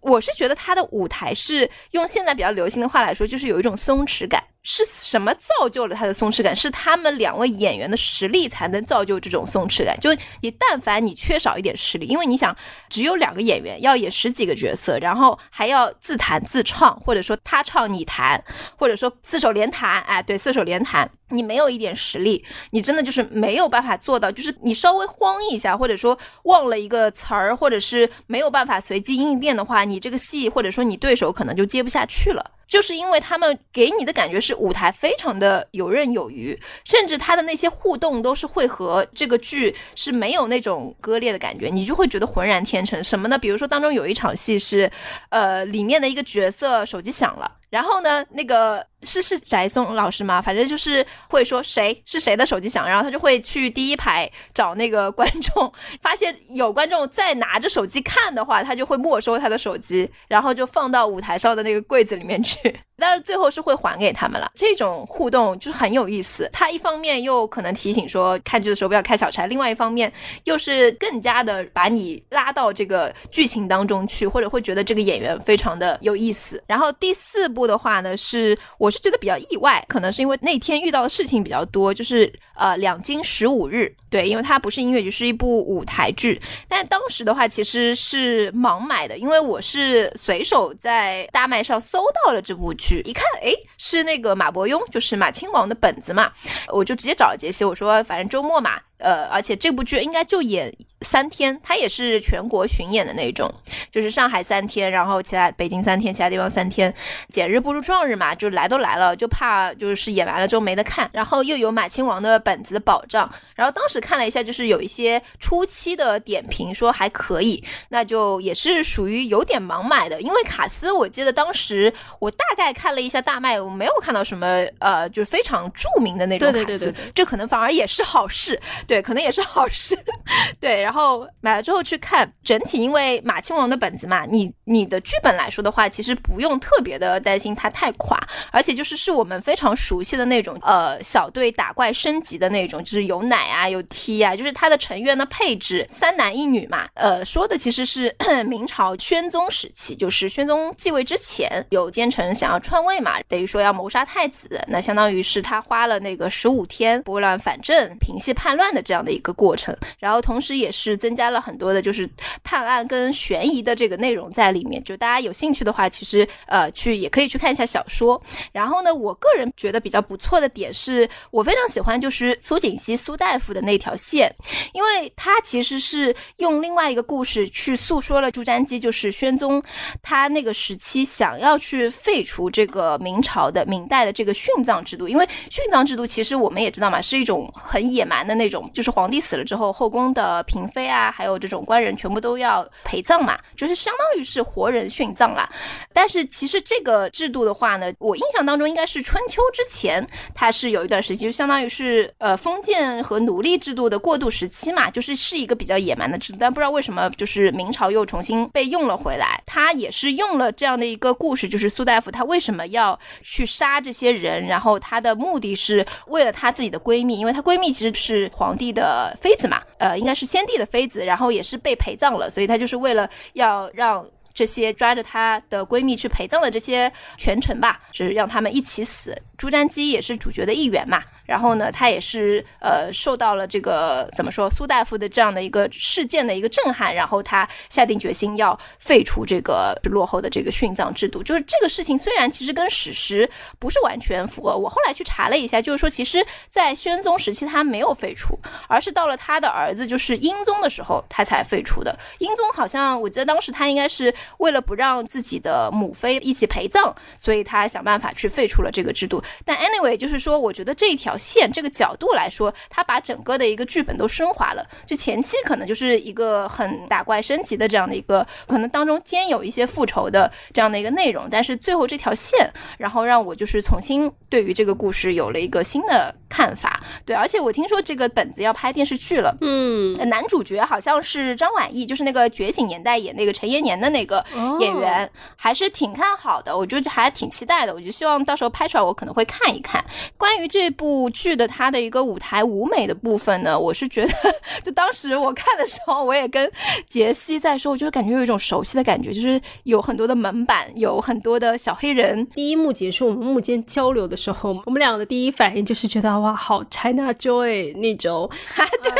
我是觉得他的舞台是用现在比较流行的话来说，就是有一种松弛感。是什么造就了他的松弛感？是他们两位演员的实力才能造就这种松弛感。就你但凡你缺少一点实力，因为你想只有两个演员要演十几个角色，然后还要自弹自唱，或者说他唱你弹，或者说四手联弹，哎，对，四手联弹，你没有一点实力，你真的就是没有办法做到。就是你稍微慌一下，或者说忘了一个词儿，或者是没有办法随机应变的话，你这个戏或者说你对手可能就接不下去了。就是因为他们给你的感觉是舞台非常的游刃有余，甚至他的那些互动都是会和这个剧是没有那种割裂的感觉，你就会觉得浑然天成。什么呢？比如说当中有一场戏是，呃，里面的一个角色手机响了，然后呢，那个。是是翟松老师吗？反正就是会说谁是谁的手机响，然后他就会去第一排找那个观众，发现有观众在拿着手机看的话，他就会没收他的手机，然后就放到舞台上的那个柜子里面去。但是最后是会还给他们了。这种互动就是很有意思。他一方面又可能提醒说看剧的时候不要开小差，另外一方面又是更加的把你拉到这个剧情当中去，或者会觉得这个演员非常的有意思。然后第四部的话呢，是我。我是觉得比较意外，可能是因为那天遇到的事情比较多，就是呃两京十五日，对，因为它不是音乐剧，是一部舞台剧。但当时的话其实是盲买的，因为我是随手在大麦上搜到了这部剧，一看，哎，是那个马伯庸，就是马亲王的本子嘛，我就直接找了杰西，我说反正周末嘛。呃，而且这部剧应该就演三天，它也是全国巡演的那种，就是上海三天，然后其他北京三天，其他地方三天，简日不如撞日嘛，就来都来了，就怕就是演完了之后没得看，然后又有马亲王的本子的保障，然后当时看了一下，就是有一些初期的点评说还可以，那就也是属于有点盲买的，因为卡斯我记得当时我大概看了一下大麦，我没有看到什么呃，就是非常著名的那种卡斯，这可能反而也是好事。对，可能也是好事。对，然后买了之后去看整体，因为马亲王的本子嘛，你你的剧本来说的话，其实不用特别的担心它太垮，而且就是是我们非常熟悉的那种，呃，小队打怪升级的那种，就是有奶啊，有 T 啊，就是它的成员的配置三男一女嘛。呃，说的其实是 明朝宣宗时期，就是宣宗继位之前，有奸臣想要篡位嘛，等于说要谋杀太子，那相当于是他花了那个十五天拨乱反正，平息叛乱的。这样的一个过程，然后同时也是增加了很多的，就是判案跟悬疑的这个内容在里面。就大家有兴趣的话，其实呃去也可以去看一下小说。然后呢，我个人觉得比较不错的点是，我非常喜欢就是苏锦熙苏大夫的那条线，因为他其实是用另外一个故事去诉说了朱瞻基，就是宣宗他那个时期想要去废除这个明朝的明代的这个殉葬制度，因为殉葬制度其实我们也知道嘛，是一种很野蛮的那种。就是皇帝死了之后，后宫的嫔妃啊，还有这种官人全部都要陪葬嘛，就是相当于是活人殉葬啦。但是其实这个制度的话呢，我印象当中应该是春秋之前，它是有一段时期，就相当于是呃封建和奴隶制度的过渡时期嘛，就是是一个比较野蛮的制度。但不知道为什么，就是明朝又重新被用了回来，它也是用了这样的一个故事，就是苏大夫他为什么要去杀这些人，然后他的目的是为了他自己的闺蜜，因为她闺蜜其实是皇帝的妃子嘛，呃，应该是先帝的妃子，然后也是被陪葬了，所以她就是为了要让。这些抓着她的闺蜜去陪葬的这些权臣吧，就是让他们一起死。朱瞻基也是主角的一员嘛，然后呢，他也是呃受到了这个怎么说苏大夫的这样的一个事件的一个震撼，然后他下定决心要废除这个落后的这个殉葬制度。就是这个事情虽然其实跟史实不是完全符合，我后来去查了一下，就是说其实在宣宗时期他没有废除，而是到了他的儿子就是英宗的时候他才废除的。英宗好像我记得当时他应该是为了不让自己的母妃一起陪葬，所以他想办法去废除了这个制度。但 anyway，就是说，我觉得这一条线这个角度来说，它把整个的一个剧本都升华了。就前期可能就是一个很打怪升级的这样的一个，可能当中兼有一些复仇的这样的一个内容，但是最后这条线，然后让我就是重新对于这个故事有了一个新的看法。对，而且我听说这个本子要拍电视剧了，嗯，男主角好像是张晚意，就是那个《觉醒年代》演那个陈延年的那个演员，还是挺看好的，我就还挺期待的。我就希望到时候拍出来，我可能会。会看一看关于这部剧的它的一个舞台舞美的部分呢，我是觉得，就当时我看的时候，我也跟杰西在说，我就是感觉有一种熟悉的感觉，就是有很多的门板，有很多的小黑人。第一幕结束，我们幕间交流的时候，我们两个的第一反应就是觉得哇，好 China Joy 那种，对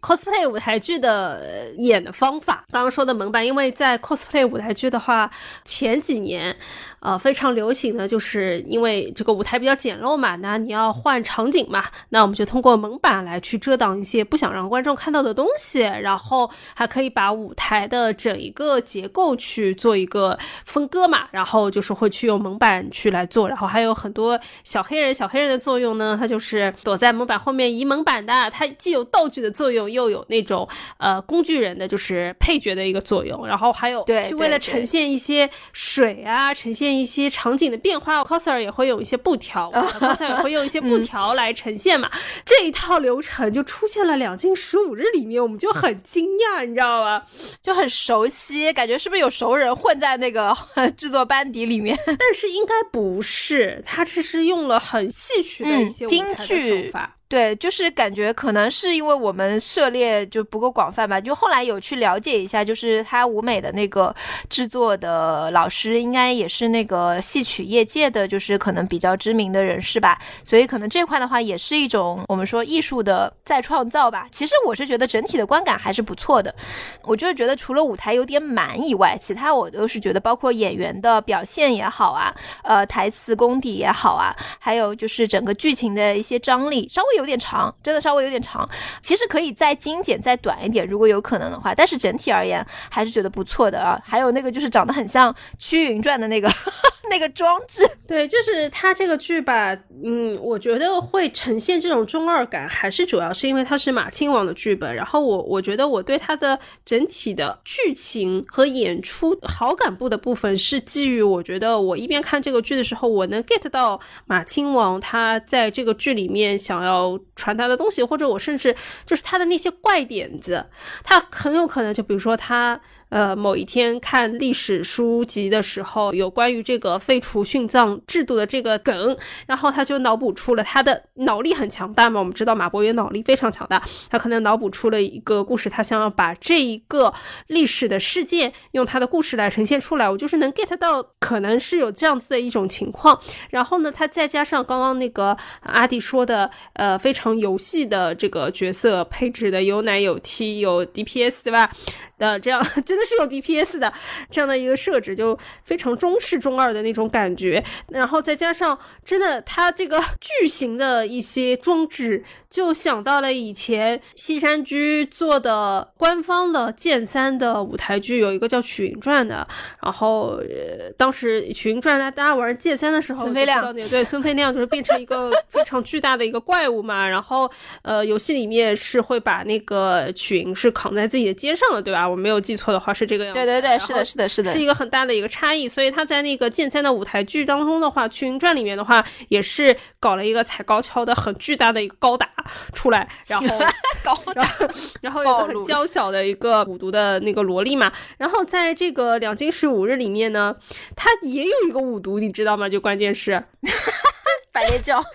，cosplay 舞台剧的演的方法。刚刚说的门板，因为在 cosplay 舞台剧的话，前几年。呃，非常流行的就是因为这个舞台比较简陋嘛，那你要换场景嘛，那我们就通过蒙板来去遮挡一些不想让观众看到的东西，然后还可以把舞台的整一个结构去做一个分割嘛，然后就是会去用蒙板去来做，然后还有很多小黑人，小黑人的作用呢，它就是躲在蒙板后面移蒙板的，它既有道具的作用，又有那种呃工具人的就是配角的一个作用，然后还有对，为了呈现一些水啊，呈现。一些场景的变化，coser 也会有一些布条，coser 也会用一些布条 来呈现嘛。这一套流程就出现了两进十五日里面，我们就很惊讶，你知道吗？就很熟悉，感觉是不是有熟人混在那个 制作班底里面？但是应该不是，他只是用了很戏曲的一些京剧手法。对，就是感觉可能是因为我们涉猎就不够广泛吧，就后来有去了解一下，就是他舞美的那个制作的老师，应该也是那个戏曲业界的，就是可能比较知名的人士吧，所以可能这块的话也是一种我们说艺术的再创造吧。其实我是觉得整体的观感还是不错的，我就是觉得除了舞台有点满以外，其他我都是觉得包括演员的表现也好啊，呃，台词功底也好啊，还有就是整个剧情的一些张力稍微有。有点长，真的稍微有点长。其实可以再精简、再短一点，如果有可能的话。但是整体而言，还是觉得不错的啊。还有那个就是长得很像《屈原传》的那个那个装置，对，就是它这个剧吧。嗯，我觉得会呈现这种中二感，还是主要是因为它是马亲王的剧本。然后我我觉得我对它的整体的剧情和演出好感部的部分，是基于我觉得我一边看这个剧的时候，我能 get 到马亲王他在这个剧里面想要。传达的东西，或者我甚至就是他的那些怪点子，他很有可能就比如说他。呃，某一天看历史书籍的时候，有关于这个废除殉葬制度的这个梗，然后他就脑补出了他的脑力很强大嘛。我们知道马伯庸脑力非常强大，他可能脑补出了一个故事，他想要把这一个历史的事件用他的故事来呈现出来。我就是能 get 到，可能是有这样子的一种情况。然后呢，他再加上刚刚那个阿迪说的，呃，非常游戏的这个角色配置的有奶有 T 有 DPS，对吧？的这样，真的是有 DPS 的这样的一个设置，就非常中式中二的那种感觉。然后再加上真的它这个巨型的一些装置，就想到了以前西山居做的官方的剑三的舞台剧，有一个叫《曲云传》的。然后呃，当时《曲云传》大家玩剑三的时候，孙飞亮对孙飞亮就是变成一个 非常巨大的一个怪物嘛。然后呃，游戏里面是会把那个曲云是扛在自己的肩上的，对吧？我没有记错的话是这个样子。对对对，是的，是的，是的，是一个很大的一个差异。所以他在那个剑三的舞台剧当中的话，《曲云传》里面的话也是搞了一个踩高跷的很巨大的一个高达出来，然后 高达，然后 有个很娇小的一个五毒的那个萝莉嘛。然后在这个两金十五日里面呢，他也有一个五毒，你知道吗？就关键是百裂教。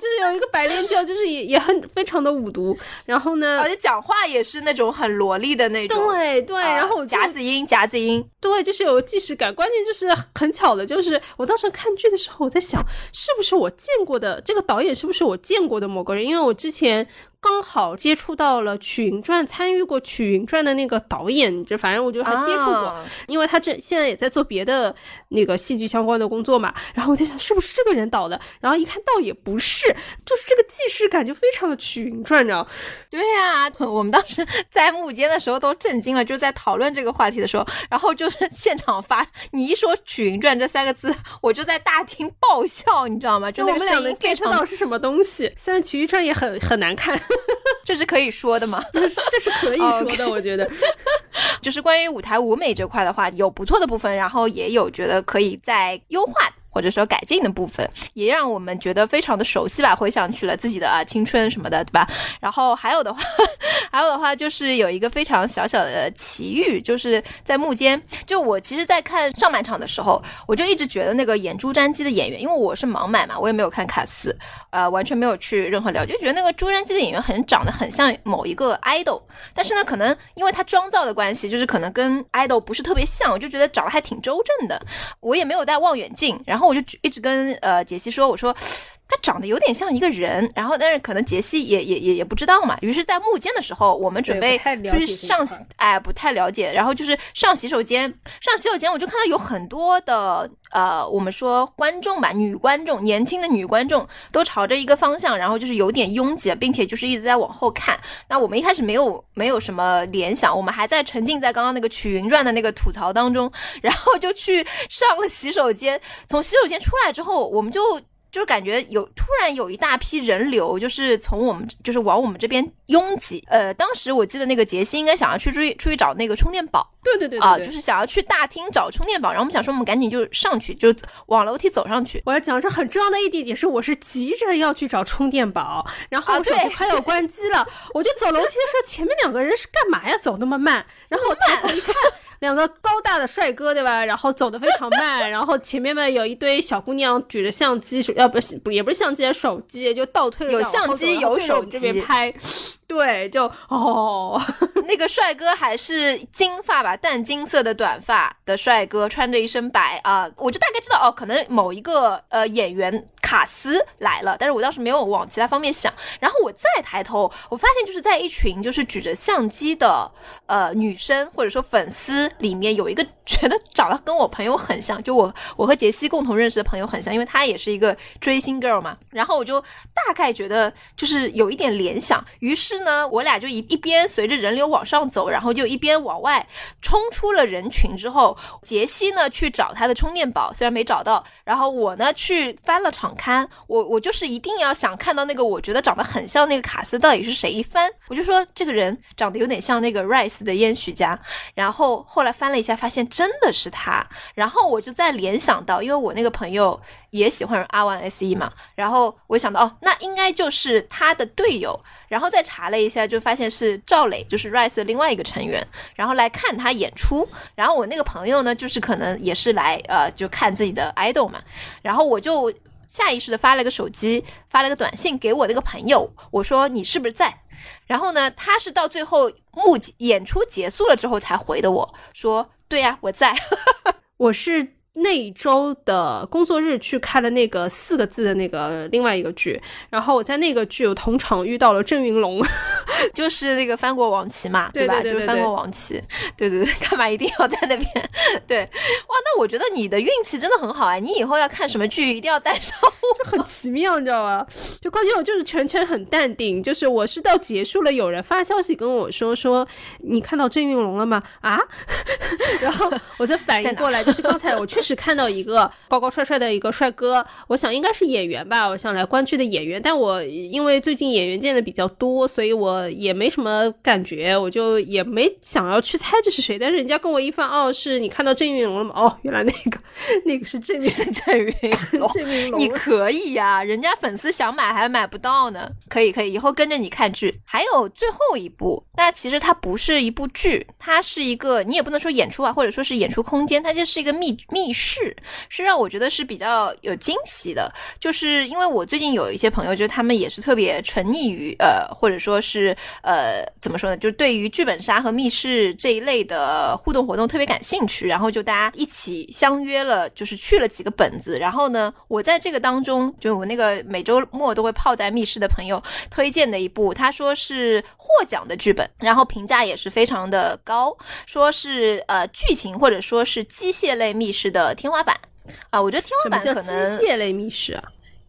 就是有一个白莲教，就是也也很非常的五毒，然后呢，而且讲话也是那种很萝莉的那种，对对，然后夹子音夹子音，对，就是有既视感。关键就是很巧的，就是我当时看剧的时候，我在想，是不是我见过的这个导演，是不是我见过的某个人？因为我之前。刚好接触到了《曲云传》，参与过《曲云传》的那个导演，就反正我就还接触过，因为他这现在也在做别的那个戏剧相关的工作嘛。然后我就想，是不是这个人导的？然后一看，倒也不是，就是这个既视感就非常的《曲云传》，你知道？对呀，我们当时在幕间的时候都震惊了，就在讨论这个话题的时候，然后就是现场发，你一说《曲云传》这三个字，我就在大厅爆笑，你知道吗？就那个声音非常是什么东西？虽然《曲云传》也很很难看。这是可以说的吗？这是可以说的，我觉得。就是关于舞台舞美这块的话，有不错的部分，然后也有觉得可以再优化。或者说改进的部分，也让我们觉得非常的熟悉吧，回想起了自己的啊青春什么的，对吧？然后还有的话，还有的话就是有一个非常小小的奇遇，就是在幕间，就我其实，在看上半场的时候，我就一直觉得那个演朱瞻基的演员，因为我是盲买嘛，我也没有看卡斯，呃，完全没有去任何了解，就觉得那个朱瞻基的演员很长得很像某一个 idol，但是呢，可能因为他妆造的关系，就是可能跟 idol 不是特别像，我就觉得长得还挺周正的，我也没有戴望远镜，然后。我就一直跟呃杰西说，我说。他长得有点像一个人，然后但是可能杰西也也也也不知道嘛。于是，在幕间的时候，我们准备出去上洗，哎，不太了解。然后就是上洗手间，上洗手间，我就看到有很多的呃，我们说观众吧，女观众，年轻的女观众都朝着一个方向，然后就是有点拥挤，并且就是一直在往后看。那我们一开始没有没有什么联想，我们还在沉浸在刚刚那个曲云传的那个吐槽当中，然后就去上了洗手间。从洗手间出来之后，我们就。就是感觉有突然有一大批人流，就是从我们就是往我们这边拥挤。呃，当时我记得那个杰西应该想要去出去出去找那个充电宝，对对对啊，就是想要去大厅找充电宝。然后我们想说，我们赶紧就上去，就往楼梯走上去。我要讲这很重要的一点点是，我是急着要去找充电宝，然后我手机快要关机了，我就走楼梯的时候，前面两个人是干嘛呀？走那么慢？然后我抬头一看。两个高大的帅哥，对吧？然后走的非常慢，然后前面呢有一堆小姑娘举着相机，要不是不也不是相机，手机就倒退了，有相机有手机拍。对，就哦，那个帅哥还是金发吧，淡金色的短发的帅哥，穿着一身白啊，我就大概知道哦，可能某一个呃演员卡斯来了，但是我当时没有往其他方面想。然后我再抬头，我发现就是在一群就是举着相机的呃女生或者说粉丝里面，有一个觉得长得跟我朋友很像，就我我和杰西共同认识的朋友很像，因为他也是一个追星 girl 嘛。然后我就大概觉得就是有一点联想，于是。呢，我俩就一一边随着人流往上走，然后就一边往外冲出了人群。之后，杰西呢去找他的充电宝，虽然没找到，然后我呢去翻了场刊，我我就是一定要想看到那个我觉得长得很像那个卡斯到底是谁。一翻，我就说这个人长得有点像那个 Rice 的烟许家。然后后来翻了一下，发现真的是他。然后我就再联想到，因为我那个朋友也喜欢 R One S E 嘛，然后我想到哦，那应该就是他的队友。然后再查了一下，就发现是赵磊，就是 Rise 的另外一个成员，然后来看他演出。然后我那个朋友呢，就是可能也是来呃，就看自己的 idol 嘛。然后我就下意识的发了个手机，发了个短信给我那个朋友，我说你是不是在？然后呢，他是到最后幕演出结束了之后才回的，我说对呀，我在。我是那一周的工作日去看了那个四个字的那个另外一个剧，然后我在那个剧有同场遇到了郑云龙，就是那个翻过王旗嘛，吧？对对就是翻过王旗，对对对，干嘛一定要在那边？对，哇，那我觉得你的运气真的很好哎，你以后要看什么剧一定要带上我，就很奇妙，你知道吗？就关键我就是全程很淡定，就是我是到结束了，有人发消息跟我说说你看到郑云龙了吗？啊，然后我才反应过来，就是刚才我确实看到一个高高帅帅的一个帅哥，我想应该是演员吧，我想来观剧的演员，但我因为最近演员见的比较多，所以我也没什么感觉，我就也没想要去猜这是谁。但是人家跟我一翻，哦，是你看到郑云龙了吗？哦，原来那个 那个是郑云郑云龙，郑云龙，你可以呀，人家粉丝想买还买不到呢。可以可以，以后跟着你看剧。还有最后一部，但其实它不是一部剧，它是一个你也不能说演出啊，或者说是演出空间，它就是一个密密室，是让我觉得是比较有惊喜的。就是因为我最近有一些朋友，就是他们也是特别沉溺于呃，或者说是呃，怎么说呢？就对于剧本杀和密室这一类的互动活动特别感兴趣，然后就大家一起相约了，就是去了几个本子。然后呢，我在这个当中，就我那个每周末都会泡在密室的朋友推荐的一部，他说是获奖的剧本，然后评价也是非常的高，说是呃剧情或者说是机械类密室的天花板啊。我觉得天花板可能机械类密室啊。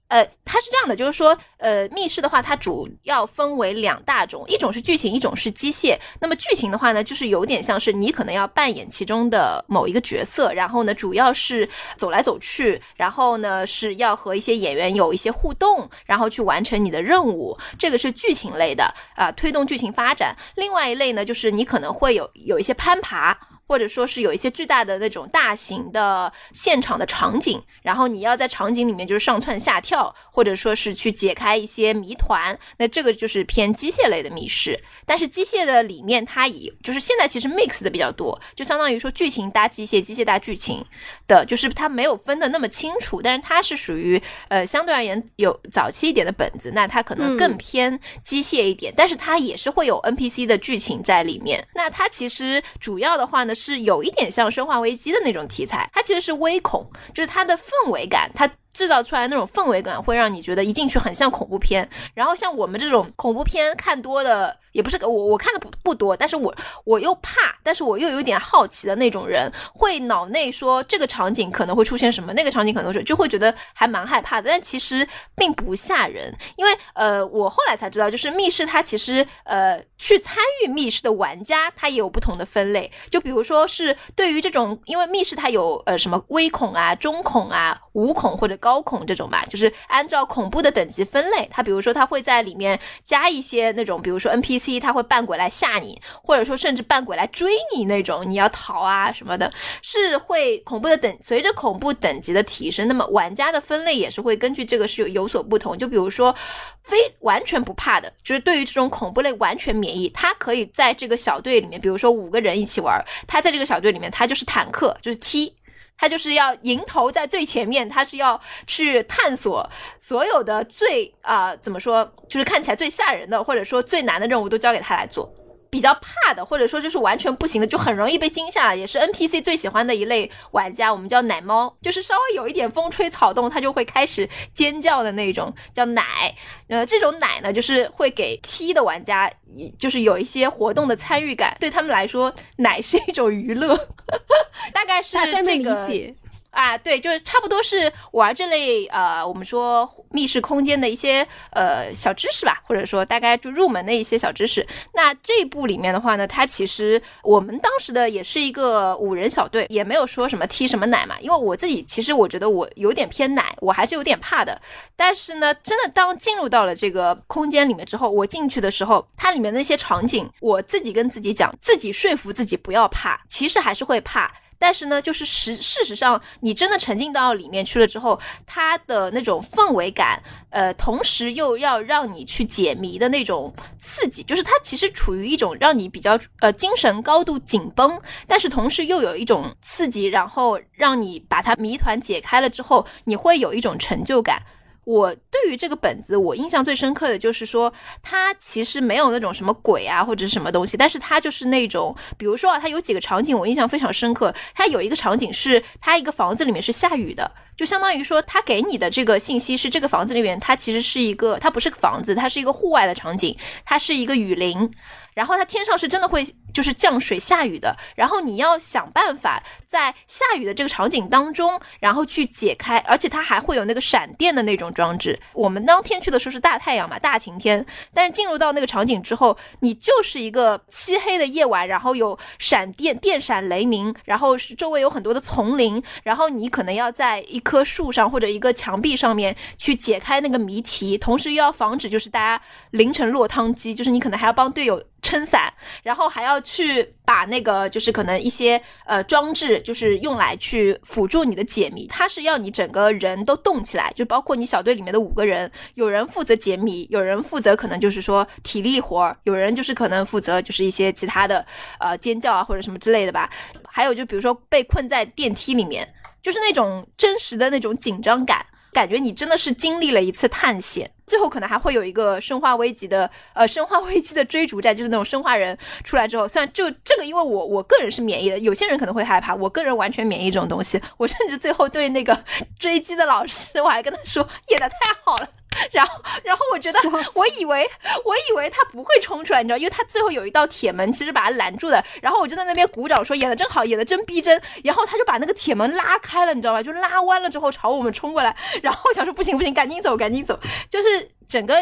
呃，它是这样的，就是说，呃，密室的话，它主要分为两大种，一种是剧情，一种是机械。那么剧情的话呢，就是有点像是你可能要扮演其中的某一个角色，然后呢，主要是走来走去，然后呢是要和一些演员有一些互动，然后去完成你的任务，这个是剧情类的啊，推动剧情发展。另外一类呢，就是你可能会有有一些攀爬。或者说是有一些巨大的那种大型的现场的场景，然后你要在场景里面就是上蹿下跳，或者说是去解开一些谜团，那这个就是偏机械类的密室。但是机械的里面它以就是现在其实 mix 的比较多，就相当于说剧情搭机械，机械搭剧情的，就是它没有分的那么清楚。但是它是属于呃相对而言有早期一点的本子，那它可能更偏机械一点，但是它也是会有 NPC 的剧情在里面。那它其实主要的话呢。是有一点像《生化危机》的那种题材，它其实是微恐，就是它的氛围感，它。制造出来那种氛围感，会让你觉得一进去很像恐怖片。然后像我们这种恐怖片看多的，也不是我我看的不不多，但是我我又怕，但是我又有点好奇的那种人，会脑内说这个场景可能会出现什么，那个场景可能是就会觉得还蛮害怕的。但其实并不吓人，因为呃，我后来才知道，就是密室它其实呃去参与密室的玩家，他也有不同的分类。就比如说是对于这种，因为密室它有呃什么微恐啊、中恐啊、无恐或者。高恐这种吧，就是按照恐怖的等级分类。它比如说，它会在里面加一些那种，比如说 NPC，它会扮鬼来吓你，或者说甚至扮鬼来追你那种，你要逃啊什么的，是会恐怖的等。随着恐怖等级的提升，那么玩家的分类也是会根据这个是有有所不同。就比如说，非完全不怕的，就是对于这种恐怖类完全免疫，他可以在这个小队里面，比如说五个人一起玩，他在这个小队里面，他就是坦克，就是 T。他就是要迎头在最前面，他是要去探索所有的最啊怎么说，就是看起来最吓人的或者说最难的任务都交给他来做。比较怕的，或者说就是完全不行的，就很容易被惊吓，也是 NPC 最喜欢的一类玩家，我们叫奶猫，就是稍微有一点风吹草动，它就会开始尖叫的那种，叫奶。呃，这种奶呢，就是会给 T 的玩家，就是有一些活动的参与感，对他们来说，奶是一种娱乐，大概是这个。啊，对，就是差不多是玩这类呃，我们说密室空间的一些呃小知识吧，或者说大概就入门的一些小知识。那这部里面的话呢，它其实我们当时的也是一个五人小队，也没有说什么踢什么奶嘛。因为我自己其实我觉得我有点偏奶，我还是有点怕的。但是呢，真的当进入到了这个空间里面之后，我进去的时候，它里面那些场景，我自己跟自己讲，自己说服自己不要怕，其实还是会怕。但是呢，就是实事实上，你真的沉浸到里面去了之后，它的那种氛围感，呃，同时又要让你去解谜的那种刺激，就是它其实处于一种让你比较呃精神高度紧绷，但是同时又有一种刺激，然后让你把它谜团解开了之后，你会有一种成就感。我对于这个本子，我印象最深刻的就是说，它其实没有那种什么鬼啊或者是什么东西，但是它就是那种，比如说啊，它有几个场景我印象非常深刻。它有一个场景是它一个房子里面是下雨的，就相当于说它给你的这个信息是这个房子里面它其实是一个，它不是个房子，它是一个户外的场景，它是一个雨林。然后它天上是真的会就是降水下雨的，然后你要想办法在下雨的这个场景当中，然后去解开，而且它还会有那个闪电的那种装置。我们当天去的时候是大太阳嘛，大晴天，但是进入到那个场景之后，你就是一个漆黑的夜晚，然后有闪电、电闪雷鸣，然后周围有很多的丛林，然后你可能要在一棵树上或者一个墙壁上面去解开那个谜题，同时又要防止就是大家凌晨落汤鸡，就是你可能还要帮队友。撑伞，然后还要去把那个，就是可能一些呃装置，就是用来去辅助你的解谜。它是要你整个人都动起来，就包括你小队里面的五个人，有人负责解谜，有人负责可能就是说体力活儿，有人就是可能负责就是一些其他的呃尖叫啊或者什么之类的吧。还有就比如说被困在电梯里面，就是那种真实的那种紧张感。感觉你真的是经历了一次探险，最后可能还会有一个生化危机的，呃，生化危机的追逐战，就是那种生化人出来之后，虽然就这个，因为我我个人是免疫的，有些人可能会害怕，我个人完全免疫这种东西。我甚至最后对那个 追击的老师，我还跟他说演的太好了。然后，然后我觉得，我以为，我以为他不会冲出来，你知道，因为他最后有一道铁门，其实把他拦住的。然后我就在那边鼓掌，说演的真好，演的真逼真。然后他就把那个铁门拉开了，你知道吧？就拉弯了之后朝我们冲过来。然后我想说，不行不行，赶紧走，赶紧走。就是整个。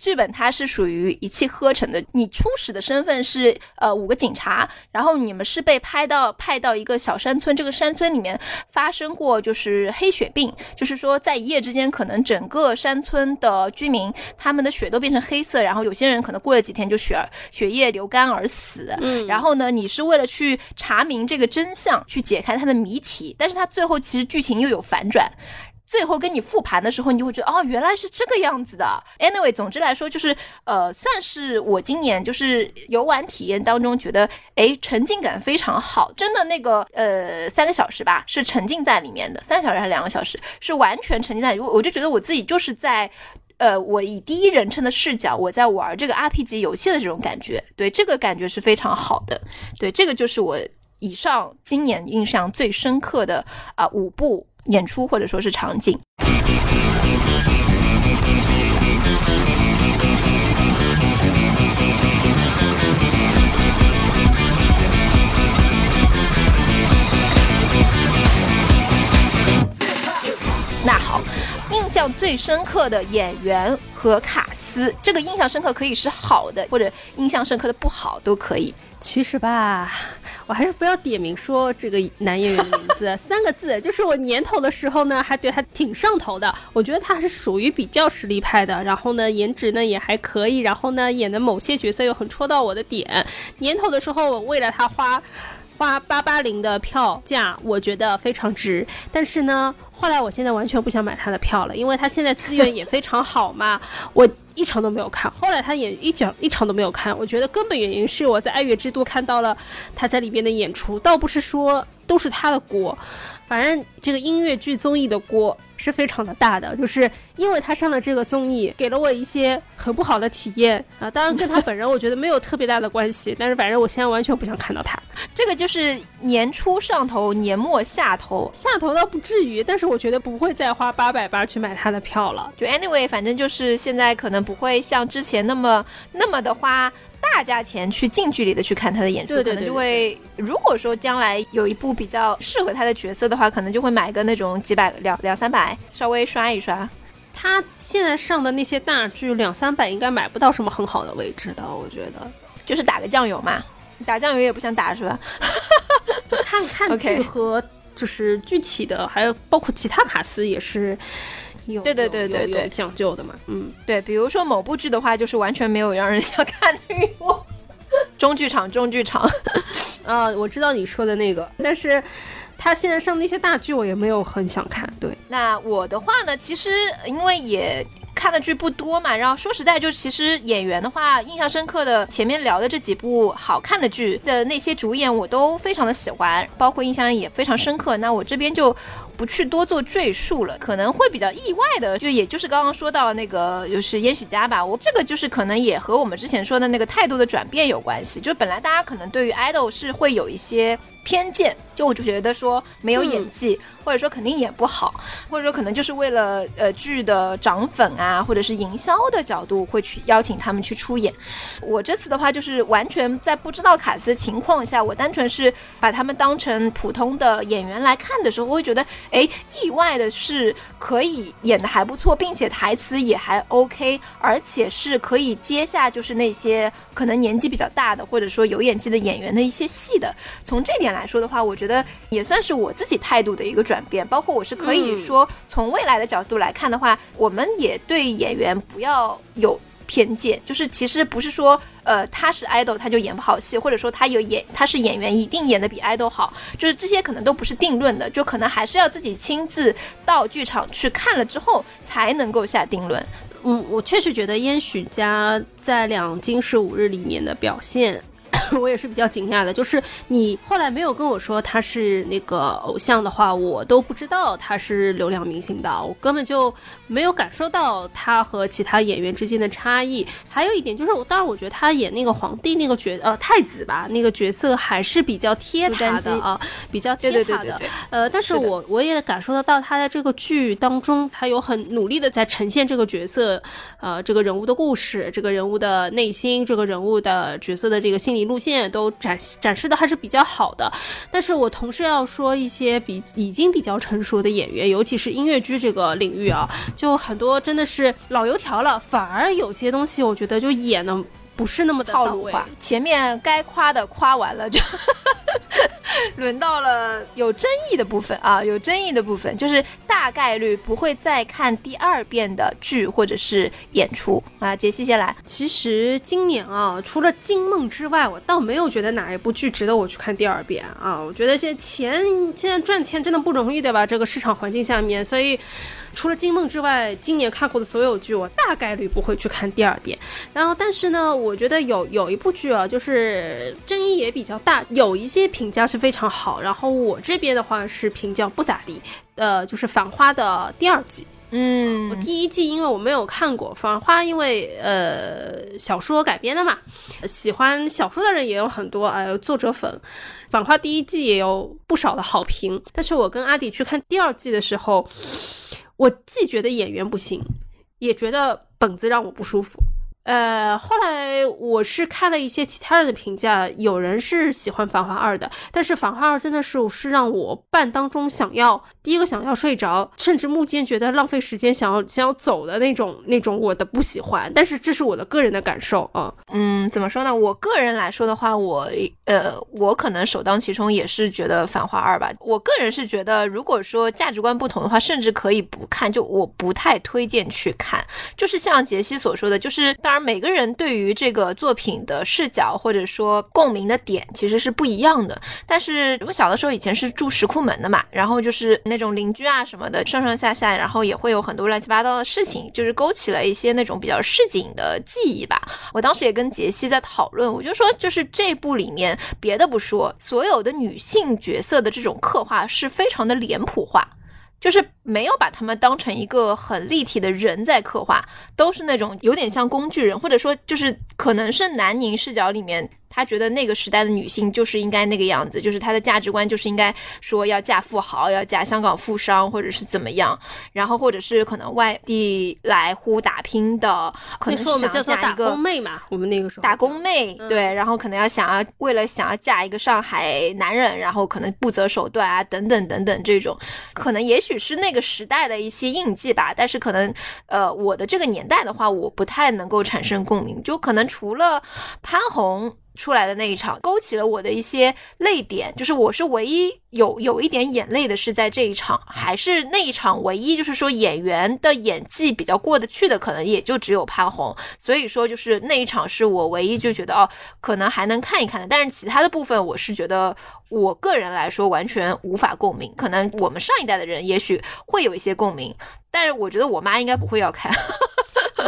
剧本它是属于一气呵成的。你初始的身份是呃五个警察，然后你们是被拍到派到一个小山村，这个山村里面发生过就是黑血病，就是说在一夜之间，可能整个山村的居民他们的血都变成黑色，然后有些人可能过了几天就血血液流干而死。嗯，然后呢，你是为了去查明这个真相，去解开它的谜题，但是它最后其实剧情又有反转。最后跟你复盘的时候，你就会觉得哦，原来是这个样子的。Anyway，总之来说，就是呃，算是我今年就是游玩体验当中觉得，哎，沉浸感非常好，真的那个呃三个小时吧，是沉浸在里面的，三个小时还是两个小时，是完全沉浸在。我我就觉得我自己就是在，呃，我以第一人称的视角，我在玩这个 RPG 游戏的这种感觉，对这个感觉是非常好的。对，这个就是我以上今年印象最深刻的啊五部。演出或者说是场景。那好，象最深刻的演员和卡斯，这个印象深刻可以是好的，或者印象深刻的不好都可以。其实吧。我还是不要点名说这个男演员的名字，三个字，就是我年头的时候呢，还对他挺上头的。我觉得他是属于比较实力派的，然后呢，颜值呢也还可以，然后呢，演的某些角色又很戳到我的点。年头的时候，我为了他花花八八零的票价，我觉得非常值。但是呢。后来我现在完全不想买他的票了，因为他现在资源也非常好嘛，我一场都没有看。后来他演一场一场都没有看，我觉得根本原因是我在爱乐之都看到了他在里边的演出，倒不是说都是他的锅，反正这个音乐剧综艺的锅。是非常的大的，就是因为他上了这个综艺，给了我一些很不好的体验啊。当然跟他本人我觉得没有特别大的关系，但是反正我现在完全不想看到他。这个就是年初上头，年末下头，下头倒不至于，但是我觉得不会再花八百八去买他的票了。就 anyway，反正就是现在可能不会像之前那么那么的花。大价钱去近距离的去看他的演出，可能就会，如果说将来有一部比较适合他的角色的话，可能就会买个那种几百两两三百，稍微刷一刷。他现在上的那些大剧，两三百应该买不到什么很好的位置的，我觉得。就是打个酱油嘛，打酱油也不想打是吧？看看剧和就是具体的，还有包括其他卡司也是。对对对对对，讲究的嘛，嗯，对，比如说某部剧的话，就是完全没有让人想看的欲望。中剧场，中剧场，啊，我知道你说的那个，但是他现在上那些大剧，我也没有很想看。对，那我的话呢，其实因为也。看的剧不多嘛，然后说实在，就其实演员的话，印象深刻的前面聊的这几部好看的剧的那些主演，我都非常的喜欢，包括印象也非常深刻。那我这边就。不去多做赘述了，可能会比较意外的，就也就是刚刚说到那个，就是烟许家吧。我这个就是可能也和我们之前说的那个态度的转变有关系。就本来大家可能对于 idol 是会有一些偏见，就我就觉得说没有演技。或者说肯定演不好，或者说可能就是为了呃剧的涨粉啊，或者是营销的角度会去邀请他们去出演。我这次的话就是完全在不知道卡斯的情况下，我单纯是把他们当成普通的演员来看的时候，我会觉得哎，意外的是可以演的还不错，并且台词也还 OK，而且是可以接下就是那些可能年纪比较大的或者说有演技的演员的一些戏的。从这点来说的话，我觉得也算是我自己态度的一个。转变，包括我是可以说从未来的角度来看的话，我们也对演员不要有偏见，就是其实不是说呃他是 idol 他就演不好戏，或者说他有演他是演员一定演的比 idol 好，就是这些可能都不是定论的，就可能还是要自己亲自到剧场去看了之后才能够下定论。嗯，我确实觉得燕许家在两金十五日里面的表现。我也是比较惊讶的，就是你后来没有跟我说他是那个偶像的话，我都不知道他是流量明星的，我根本就没有感受到他和其他演员之间的差异。还有一点就是，我当然我觉得他演那个皇帝那个角呃太子吧那个角色还是比较贴他的啊，比较贴他的。呃，但是我我也感受得到他在这个剧当中，他有很努力的在呈现这个角色，呃，这个人物的故事，这个人物的内心，这个人物的角色的这个心理路。线都展展示的还是比较好的，但是我同时要说一些比已经比较成熟的演员，尤其是音乐剧这个领域啊，就很多真的是老油条了，反而有些东西我觉得就演的。不是那么的套路化，前面该夸的夸完了，就 轮到了有争议的部分啊，有争议的部分就是大概率不会再看第二遍的剧或者是演出啊。杰西先来，其实今年啊，除了《惊梦》之外，我倒没有觉得哪一部剧值得我去看第二遍啊。我觉得现在钱现在赚钱真的不容易，对吧？这个市场环境下面，所以。除了《惊梦》之外，今年看过的所有剧，我大概率不会去看第二遍。然后，但是呢，我觉得有有一部剧啊，就是争议也比较大，有一些评价是非常好。然后我这边的话是评价不咋地，呃，就是《繁花》的第二季。嗯，我第一季因为我没有看过《繁花》，因为呃小说改编的嘛，喜欢小说的人也有很多，哎，作者粉，《繁花》第一季也有不少的好评。但是我跟阿迪去看第二季的时候。我既觉得演员不行，也觉得本子让我不舒服。呃，后来我是看了一些其他人的评价，有人是喜欢《繁花二》的，但是《繁花二》真的是是让我半当中想要第一个想要睡着，甚至目前觉得浪费时间，想要想要走的那种那种我的不喜欢。但是这是我的个人的感受啊。嗯，怎么说呢？我个人来说的话，我呃，我可能首当其冲也是觉得《繁花二》吧。我个人是觉得，如果说价值观不同的话，甚至可以不看，就我不太推荐去看。就是像杰西所说的，就是当然。每个人对于这个作品的视角或者说共鸣的点其实是不一样的。但是我小的时候以前是住石库门的嘛，然后就是那种邻居啊什么的，上上下下，然后也会有很多乱七八糟的事情，就是勾起了一些那种比较市井的记忆吧。我当时也跟杰西在讨论，我就说，就是这部里面别的不说，所有的女性角色的这种刻画是非常的脸谱化。就是没有把他们当成一个很立体的人在刻画，都是那种有点像工具人，或者说就是可能是南宁视角里面。他觉得那个时代的女性就是应该那个样子，就是她的价值观就是应该说要嫁富豪，要嫁香港富商，或者是怎么样，然后或者是可能外地来沪打拼的，可能是想要嫁一个打工妹嘛，我们那个时候打工妹，对，然后可能要想要为了想要嫁一个上海男人，然后可能不择手段啊，等等等等这种，可能也许是那个时代的一些印记吧，但是可能呃我的这个年代的话，我不太能够产生共鸣，就可能除了潘虹。出来的那一场勾起了我的一些泪点，就是我是唯一有有一点眼泪的是在这一场，还是那一场唯一就是说演员的演技比较过得去的，可能也就只有潘虹，所以说就是那一场是我唯一就觉得哦，可能还能看一看的，但是其他的部分我是觉得我个人来说完全无法共鸣，可能我们上一代的人也许会有一些共鸣，但是我觉得我妈应该不会要看。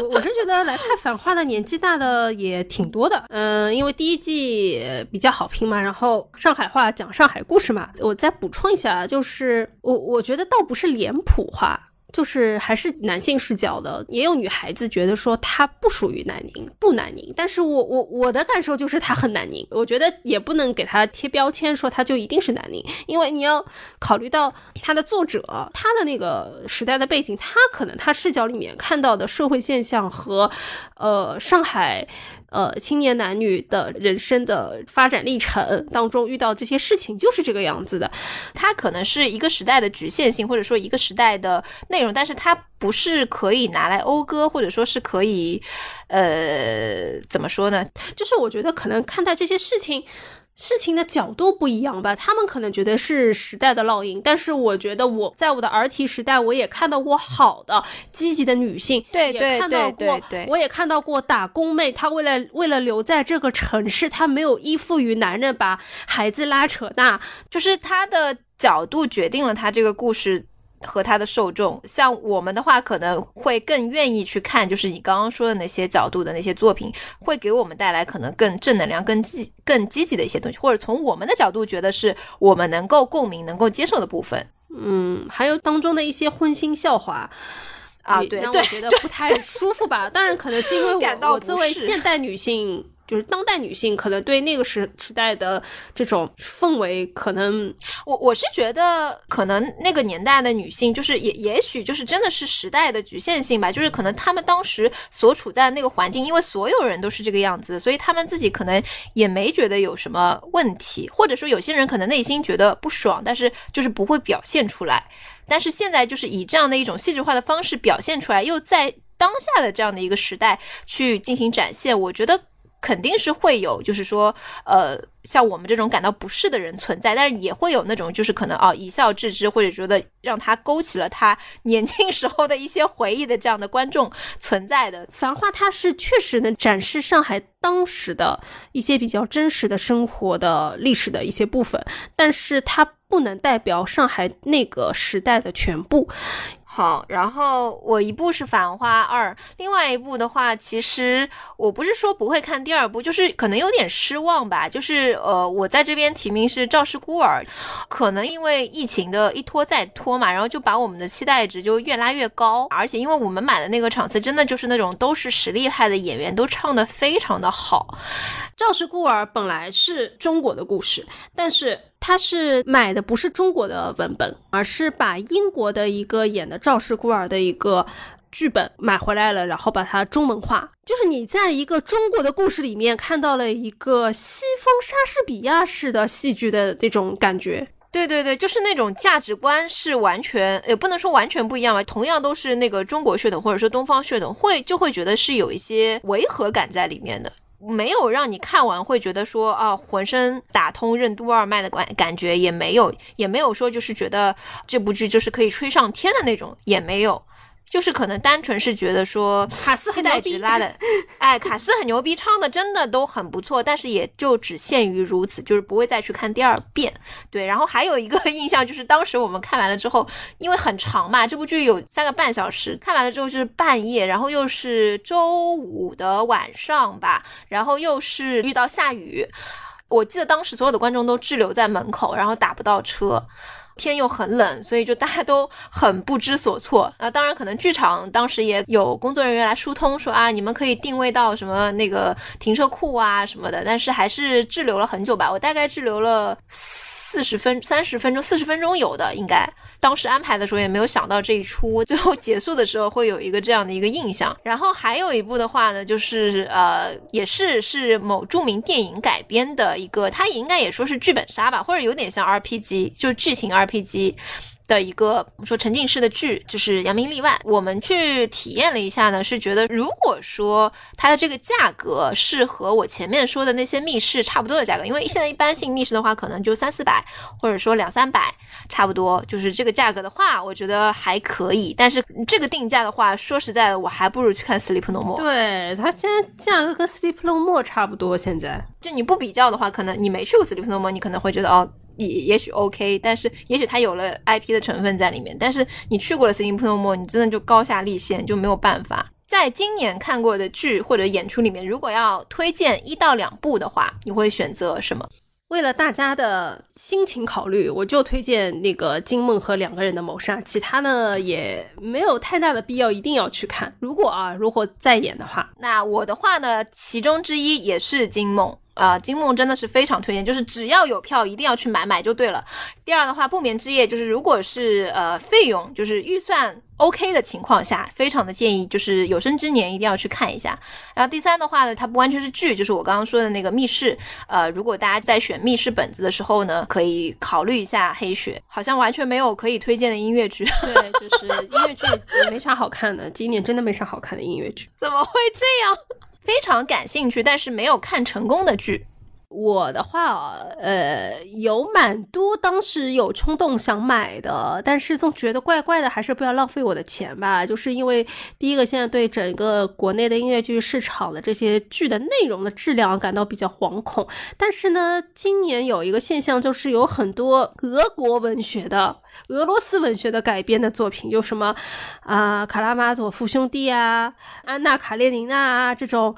我我是觉得来看《反话》的年纪大的也挺多的，嗯，因为第一季比较好评嘛，然后上海话讲上海故事嘛，我再补充一下，就是我我觉得倒不是脸谱化。就是还是男性视角的，也有女孩子觉得说他不属于南宁，不南宁。但是我我我的感受就是他很南宁。我觉得也不能给他贴标签，说他就一定是南宁，因为你要考虑到他的作者，他的那个时代的背景，他可能他视角里面看到的社会现象和，呃，上海。呃，青年男女的人生的发展历程当中遇到这些事情就是这个样子的，它可能是一个时代的局限性，或者说一个时代的内容，但是它不是可以拿来讴歌，或者说是可以，呃，怎么说呢？就是我觉得可能看待这些事情。事情的角度不一样吧，他们可能觉得是时代的烙印，但是我觉得我在我的儿提时代，我也看到过好的、积极的女性，对对对对对，我也看到过打工妹，她为了为了留在这个城市，她没有依附于男人，把孩子拉扯大，就是她的角度决定了她这个故事。和他的受众，像我们的话，可能会更愿意去看，就是你刚刚说的那些角度的那些作品，会给我们带来可能更正能量、更积、更积极的一些东西，或者从我们的角度觉得是我们能够共鸣、能够接受的部分。嗯，还有当中的一些荤腥笑话啊，对，让我觉得不太舒服吧。当然，可能是因为我 我作为现代女性。就是当代女性可能对那个时时代的这种氛围，可能我我是觉得，可能那个年代的女性，就是也也许就是真的是时代的局限性吧。就是可能她们当时所处在那个环境，因为所有人都是这个样子，所以她们自己可能也没觉得有什么问题，或者说有些人可能内心觉得不爽，但是就是不会表现出来。但是现在就是以这样的一种戏剧化的方式表现出来，又在当下的这样的一个时代去进行展现，我觉得。肯定是会有，就是说，呃，像我们这种感到不适的人存在，但是也会有那种，就是可能哦一笑置之，或者觉得让他勾起了他年轻时候的一些回忆的这样的观众存在的。繁花它是确实能展示上海当时的一些比较真实的生活的历史的一些部分，但是它不能代表上海那个时代的全部。好，然后我一部是《繁花二》，另外一部的话，其实我不是说不会看第二部，就是可能有点失望吧。就是呃，我在这边提名是《赵氏孤儿》，可能因为疫情的一拖再拖嘛，然后就把我们的期待值就越拉越高。而且因为我们买的那个场次，真的就是那种都是实力派的演员，都唱的非常的好。《赵氏孤儿》本来是中国的故事，但是。他是买的不是中国的文本，而是把英国的一个演的赵氏孤儿的一个剧本买回来了，然后把它中文化。就是你在一个中国的故事里面看到了一个西方莎士比亚式的戏剧的那种感觉。对对对，就是那种价值观是完全也不能说完全不一样吧，同样都是那个中国血统或者说东方血统，会就会觉得是有一些违和感在里面的。没有让你看完会觉得说啊，浑身打通任督二脉的感感觉也没有，也没有说就是觉得这部剧就是可以吹上天的那种也没有。就是可能单纯是觉得说卡斯期待值拉的，哎，卡斯很牛逼，唱的真的都很不错，但是也就只限于如此，就是不会再去看第二遍。对，然后还有一个 印象就是当时我们看完了之后，因为很长嘛，这部剧有三个半小时，看完了之后就是半夜，然后又是周五的晚上吧，然后又是遇到下雨，我记得当时所有的观众都滞留在门口，然后打不到车。天又很冷，所以就大家都很不知所措啊。当然，可能剧场当时也有工作人员来疏通，说啊，你们可以定位到什么那个停车库啊什么的。但是还是滞留了很久吧，我大概滞留了四十分、三十分钟、四十分钟有的应该。当时安排的时候也没有想到这一出，最后结束的时候会有一个这样的一个印象。然后还有一部的话呢，就是呃，也是是某著名电影改编的一个，它应该也说是剧本杀吧，或者有点像 RPG，就是剧情 RPG。的一个我们说沉浸式的剧，就是《扬名立万》。我们去体验了一下呢，是觉得如果说它的这个价格是和我前面说的那些密室差不多的价格，因为现在一般性密室的话，可能就三四百，或者说两三百，差不多就是这个价格的话，我觉得还可以。但是这个定价的话，说实在的，我还不如去看《Sleep No More》。对，它现在价格跟《Sleep No More》差不多。现在就你不比较的话，可能你没去过《Sleep No More》，你可能会觉得哦。也也许 OK，但是也许它有了 IP 的成分在里面，但是你去过了 Sleep No More，你真的就高下立现，就没有办法。在今年看过的剧或者演出里面，如果要推荐一到两部的话，你会选择什么？为了大家的心情考虑，我就推荐那个金梦和两个人的谋杀，其他呢也没有太大的必要一定要去看。如果啊，如果再演的话，那我的话呢，其中之一也是金梦。啊，金梦真的是非常推荐，就是只要有票一定要去买，买就对了。第二的话，不眠之夜就是如果是呃费用就是预算 OK 的情况下，非常的建议就是有生之年一定要去看一下。然后第三的话呢，它不完全是剧，就是我刚刚说的那个密室。呃，如果大家在选密室本子的时候呢，可以考虑一下黑雪。好像完全没有可以推荐的音乐剧，对，就是音乐剧也没啥好看的，今年真的没啥好看的音乐剧，怎么会这样？非常感兴趣，但是没有看成功的剧。我的话，呃，有蛮多当时有冲动想买的，但是总觉得怪怪的，还是不要浪费我的钱吧。就是因为第一个，现在对整个国内的音乐剧市场的这些剧的内容的质量感到比较惶恐。但是呢，今年有一个现象，就是有很多俄国文学的、俄罗斯文学的改编的作品，有什么啊，卡拉马佐夫兄弟啊，安娜卡列尼娜啊这种。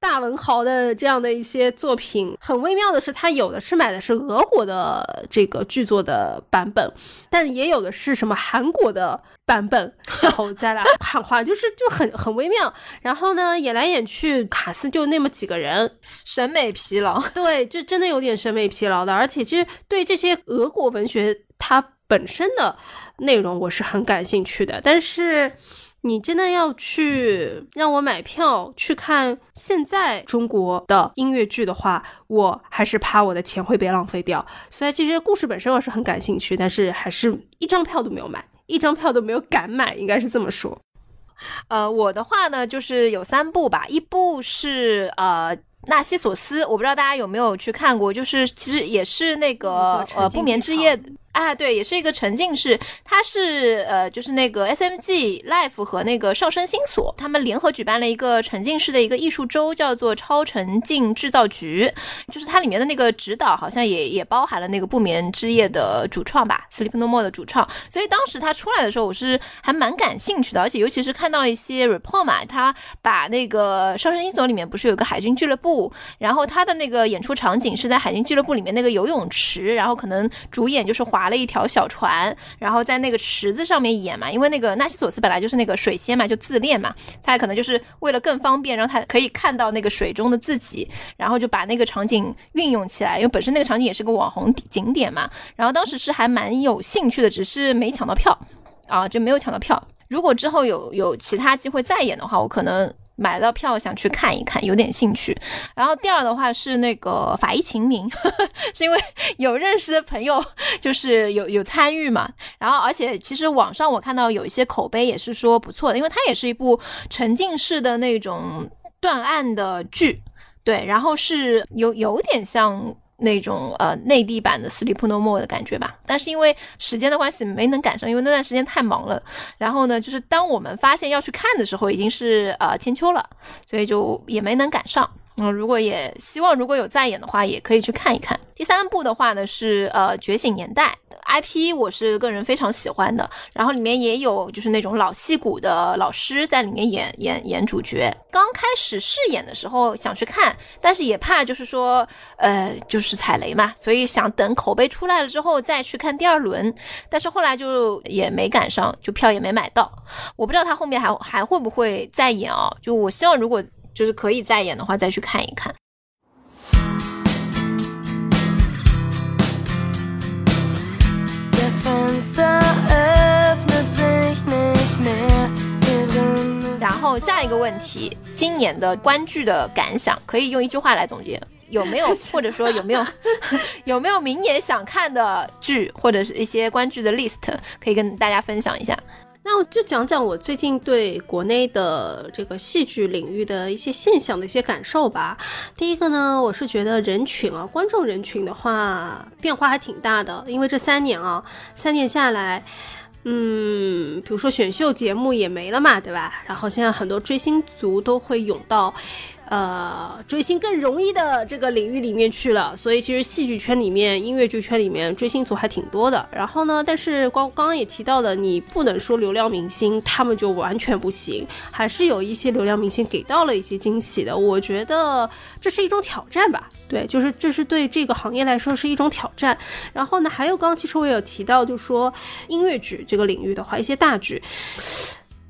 大文豪的这样的一些作品，很微妙的是，他有的是买的是俄国的这个剧作的版本，但也有的是什么韩国的版本，然后再来汉化，就是就很很微妙。然后呢，演来演去，卡斯就那么几个人，审美疲劳。对，就真的有点审美疲劳的。而且，其实对这些俄国文学它本身的内容，我是很感兴趣的，但是。你真的要去让我买票去看现在中国的音乐剧的话，我还是怕我的钱会被浪费掉。虽然其实故事本身我是很感兴趣，但是还是一张票都没有买，一张票都没有敢买，应该是这么说。呃，我的话呢，就是有三部吧，一部是呃。纳西索斯，我不知道大家有没有去看过，就是其实也是那个呃不眠之夜，啊对，也是一个沉浸式，它是呃就是那个 S M G Life 和那个少生星所他们联合举办了一个沉浸式的一个艺术周，叫做超沉浸制造局，就是它里面的那个指导好像也也包含了那个不眠之夜的主创吧，Sleep No More 的主创，所以当时他出来的时候，我是还蛮感兴趣的，而且尤其是看到一些 report 嘛，他把那个少生星所里面不是有个海军俱乐部。然后他的那个演出场景是在海军俱乐部里面那个游泳池，然后可能主演就是华划了一条小船，然后在那个池子上面演嘛，因为那个纳西索斯本来就是那个水仙嘛，就自恋嘛，他可能就是为了更方便，让他可以看到那个水中的自己，然后就把那个场景运用起来，因为本身那个场景也是个网红景点嘛，然后当时是还蛮有兴趣的，只是没抢到票啊，就没有抢到票。如果之后有有其他机会再演的话，我可能。买到票想去看一看，有点兴趣。然后第二的话是那个法医秦明，是因为有认识的朋友，就是有有参与嘛。然后而且其实网上我看到有一些口碑也是说不错的，因为它也是一部沉浸式的那种断案的剧，对，然后是有有点像。那种呃内地版的《Sleep No More》的感觉吧，但是因为时间的关系没能赶上，因为那段时间太忙了。然后呢，就是当我们发现要去看的时候，已经是呃千秋了，所以就也没能赶上。嗯，如果也希望如果有再演的话，也可以去看一看。第三部的话呢是呃《觉醒年代》IP，我是个人非常喜欢的。然后里面也有就是那种老戏骨的老师在里面演演演主角。刚开始试演的时候想去看，但是也怕就是说呃就是踩雷嘛，所以想等口碑出来了之后再去看第二轮。但是后来就也没赶上，就票也没买到。我不知道他后面还还会不会再演啊？就我希望如果。就是可以再演的话，再去看一看。后下一个问题，今年的观剧的感想，可以用一句话来总结，有没有 或者说有没有 有没有明年想看的剧，或者是一些观剧的 list，可以跟大家分享一下。那我就讲讲我最近对国内的这个戏剧领域的一些现象的一些感受吧。第一个呢，我是觉得人群啊，观众人群的话变化还挺大的，因为这三年啊，三年下来，嗯，比如说选秀节目也没了嘛，对吧？然后现在很多追星族都会涌到。呃追星更容易的这个领域里面去了。所以其实戏剧圈里面、音乐剧圈里面追星族还挺多的。然后呢，但是刚刚刚也提到的，你不能说流量明星他们就完全不行，还是有一些流量明星给到了一些惊喜的。我觉得这是一种挑战吧。对，就是这是对这个行业来说是一种挑战。然后呢，还有刚刚其实我有提到，就说音乐剧这个领域的话，一些大剧，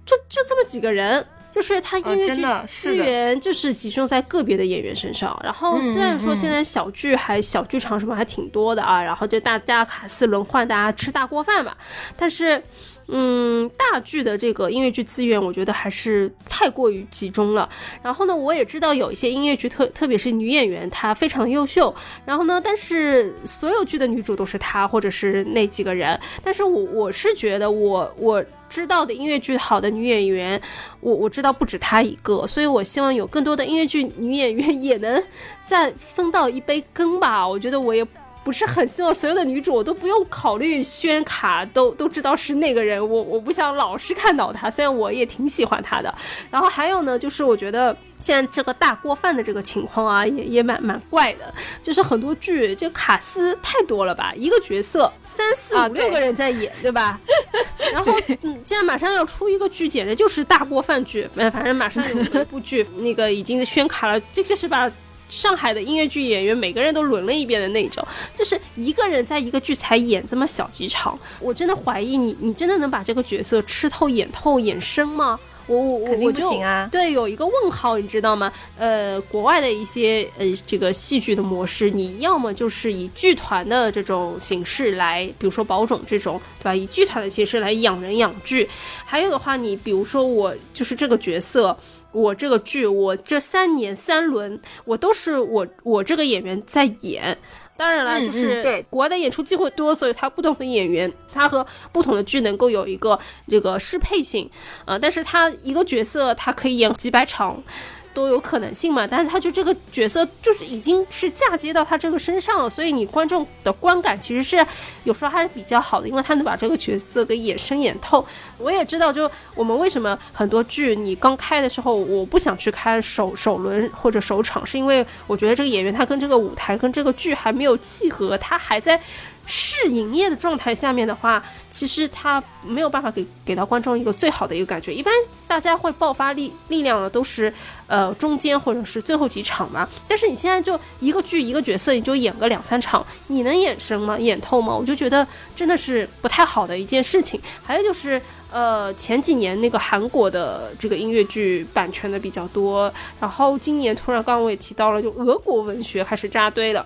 就就这么几个人，就是他音乐剧资源就是集中在个别的演员身上。然后虽然说现在小剧还小剧场什么还挺多的啊，然后就大家卡司轮换，大家吃大锅饭吧，但是。嗯，大剧的这个音乐剧资源，我觉得还是太过于集中了。然后呢，我也知道有一些音乐剧，特特别是女演员，她非常优秀。然后呢，但是所有剧的女主都是她，或者是那几个人。但是我我是觉得，我我知道的音乐剧好的女演员，我我知道不止她一个。所以我希望有更多的音乐剧女演员也能再分到一杯羹吧。我觉得我也。不是很希望所有的女主我都不用考虑宣卡都都知道是那个人，我我不想老是看到他，虽然我也挺喜欢他的。然后还有呢，就是我觉得 现在这个大锅饭的这个情况啊，也也蛮蛮怪的，就是很多剧这卡司太多了吧，一个角色三四五六个人在演，对吧？然后嗯，现在马上要出一个剧，简直就是大锅饭剧，反反正马上有一部剧那个已经宣卡了，这就是把。上海的音乐剧演员每个人都轮了一遍的那种，就是一个人在一个剧才演这么小几场，我真的怀疑你，你真的能把这个角色吃透、演透、演深吗？我我我我就对有一个问号，你知道吗？呃，国外的一些呃这个戏剧的模式，你要么就是以剧团的这种形式来，比如说宝种这种，对吧？以剧团的形式来养人养剧，还有的话，你比如说我就是这个角色。我这个剧，我这三年三轮，我都是我我这个演员在演。当然了，就是国外的演出机会多，所以他不同的演员，他和不同的剧能够有一个这个适配性，呃，但是他一个角色他可以演几百场。都有可能性嘛，但是他就这个角色就是已经是嫁接到他这个身上了，所以你观众的观感其实是有时候还是比较好的，因为他能把这个角色给演深演透。我也知道，就我们为什么很多剧你刚开的时候，我不想去开首首轮或者首场，是因为我觉得这个演员他跟这个舞台跟这个剧还没有契合，他还在。试营业的状态下面的话，其实它没有办法给给到观众一个最好的一个感觉。一般大家会爆发力力量的都是呃中间或者是最后几场嘛。但是你现在就一个剧一个角色，你就演个两三场，你能演深吗？演透吗？我就觉得真的是不太好的一件事情。还有就是呃前几年那个韩国的这个音乐剧版权的比较多，然后今年突然刚刚我也提到了，就俄国文学开始扎堆了。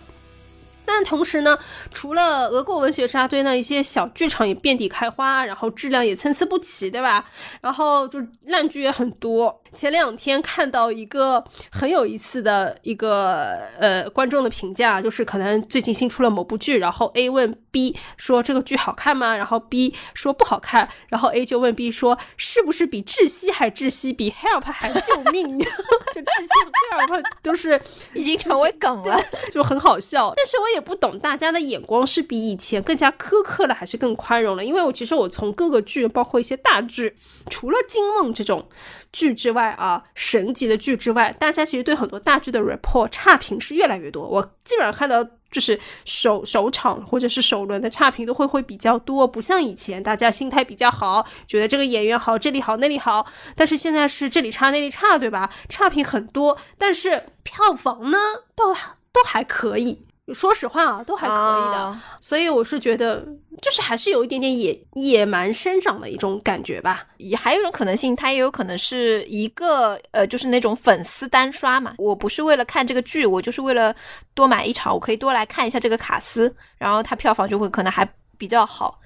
但同时呢，除了俄国文学沙堆呢，一些小剧场也遍地开花，然后质量也参差不齐，对吧？然后就烂剧也很多。前两天看到一个很有意思的一个呃观众的评价，就是可能最近新出了某部剧，然后 A 问 B 说这个剧好看吗？然后 B 说不好看，然后 A 就问 B 说是不是比窒息还窒息，比 Help 还救命？就窒息和 Help 都是已经成为梗了，就很好笑。但是我也不懂大家的眼光是比以前更加苛刻了，还是更宽容了？因为我其实我从各个剧，包括一些大剧，除了《金梦》这种。剧之外外啊，神级的剧之外，大家其实对很多大剧的 report 差评是越来越多。我基本上看到就是首首场或者是首轮的差评都会会比较多，不像以前大家心态比较好，觉得这个演员好，这里好那里好。但是现在是这里差那里差，对吧？差评很多，但是票房呢，都都还可以。说实话啊，都还可以的，所以我是觉得，就是还是有一点点野野蛮生长的一种感觉吧。也还有一种可能性，它也有可能是一个呃，就是那种粉丝单刷嘛。我不是为了看这个剧，我就是为了多买一场，我可以多来看一下这个卡司，然后它票房就会可能还比较好。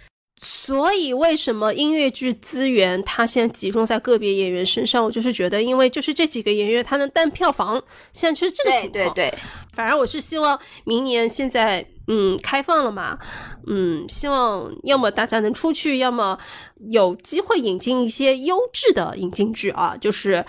所以，为什么音乐剧资源它现在集中在个别演员身上？我就是觉得，因为就是这几个演员他能担票房，现在就是这个情况。对对对，反正我是希望明年现在嗯开放了嘛，嗯，希望要么大家能出去，要么有机会引进一些优质的引进剧啊，就是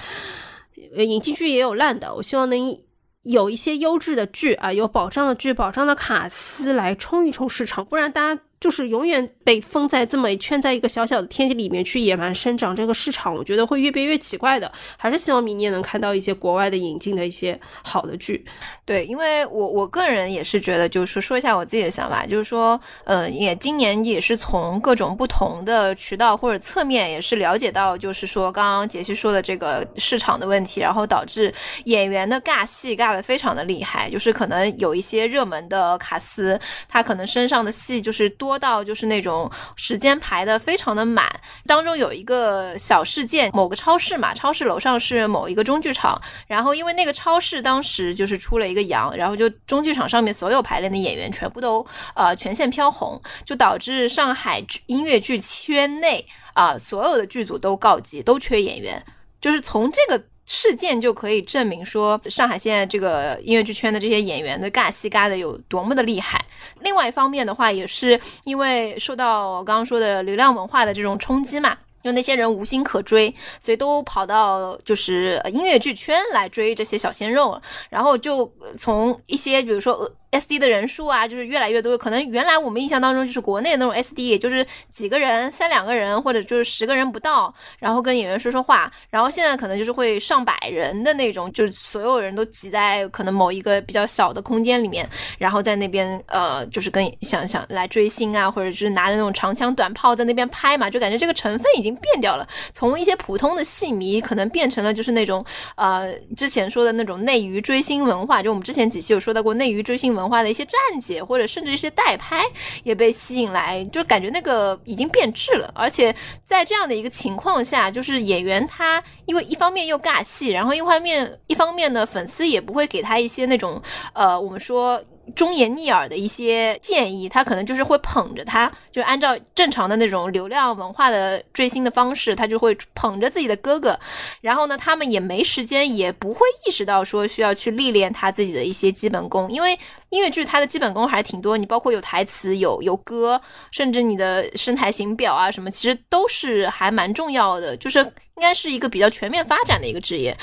引进剧也有烂的，我希望能有一些优质的剧啊，有保障的剧、保障的卡司来冲一冲市场，不然大家。就是永远被封在这么圈在一个小小的天地里面去野蛮生长，这个市场我觉得会越变越奇怪的。还是希望明年能看到一些国外的引进的一些好的剧。对，因为我我个人也是觉得，就是说说一下我自己的想法，就是说，呃，也今年也是从各种不同的渠道或者侧面也是了解到，就是说刚刚杰西说的这个市场的问题，然后导致演员的尬戏尬的非常的厉害，就是可能有一些热门的卡司，他可能身上的戏就是多说到就是那种时间排的非常的满。当中有一个小事件，某个超市嘛，超市楼上是某一个中剧场，然后因为那个超市当时就是出了一个阳，然后就中剧场上面所有排练的演员全部都呃全线飘红，就导致上海音乐剧圈内啊所有的剧组都告急，都缺演员，就是从这个。事件就可以证明说，上海现在这个音乐剧圈的这些演员的尬戏尬的有多么的厉害。另外一方面的话，也是因为受到我刚刚说的流量文化的这种冲击嘛，就那些人无心可追，所以都跑到就是音乐剧圈来追这些小鲜肉，然后就从一些比如说。S D 的人数啊，就是越来越多。可能原来我们印象当中就是国内那种 S D，也就是几个人、三两个人，或者就是十个人不到，然后跟演员说说话。然后现在可能就是会上百人的那种，就是所有人都挤在可能某一个比较小的空间里面，然后在那边呃，就是跟想想来追星啊，或者就是拿着那种长枪短炮在那边拍嘛，就感觉这个成分已经变掉了。从一些普通的戏迷，可能变成了就是那种呃之前说的那种内娱追星文化。就我们之前几期有说到过内娱追星文。文化的一些站姐或者甚至一些代拍也被吸引来，就感觉那个已经变质了。而且在这样的一个情况下，就是演员他因为一方面又尬戏，然后一方面一方面呢，粉丝也不会给他一些那种呃，我们说。忠言逆耳的一些建议，他可能就是会捧着他，就按照正常的那种流量文化的追星的方式，他就会捧着自己的哥哥。然后呢，他们也没时间，也不会意识到说需要去历练他自己的一些基本功，因为音乐剧它的基本功还挺多。你包括有台词、有有歌，甚至你的声台形表啊什么，其实都是还蛮重要的，就是应该是一个比较全面发展的一个职业。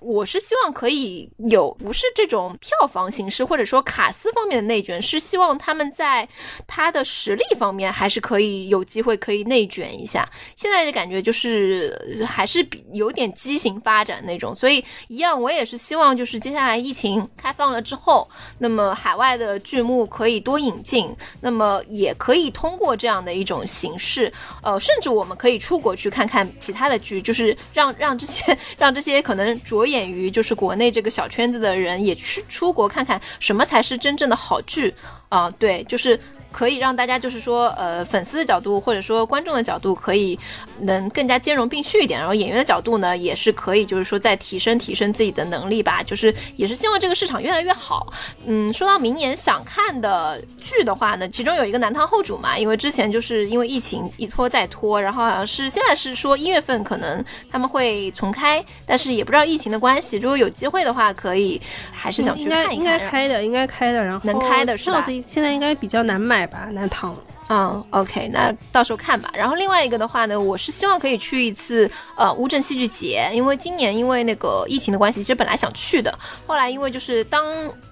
我是希望可以有不是这种票房形式，或者说卡司方面的内卷，是希望他们在他的实力方面还是可以有机会可以内卷一下。现在的感觉就是还是比有点畸形发展那种，所以一样我也是希望就是接下来疫情开放了之后，那么海外的剧目可以多引进，那么也可以通过这样的一种形式，呃，甚至我们可以出国去看看其他的剧，就是让 让这些让这些可能着。眼于就是国内这个小圈子的人也去出国看看什么才是真正的好剧啊，对，就是。可以让大家就是说，呃，粉丝的角度或者说观众的角度可以能更加兼容并蓄一点，然后演员的角度呢也是可以就是说再提升提升自己的能力吧，就是也是希望这个市场越来越好。嗯，说到明年想看的剧的话呢，其中有一个南唐后主嘛，因为之前就是因为疫情一拖再拖，然后好像是现在是说一月份可能他们会重开，但是也不知道疫情的关系，如果有机会的话，可以还是想去看一看。应该开的，应该开的，然后能开的是吧？现在应该比较难买。吧，那趟。嗯，OK，那到时候看吧。然后另外一个的话呢，我是希望可以去一次呃乌镇戏剧节，因为今年因为那个疫情的关系，其实本来想去的，后来因为就是当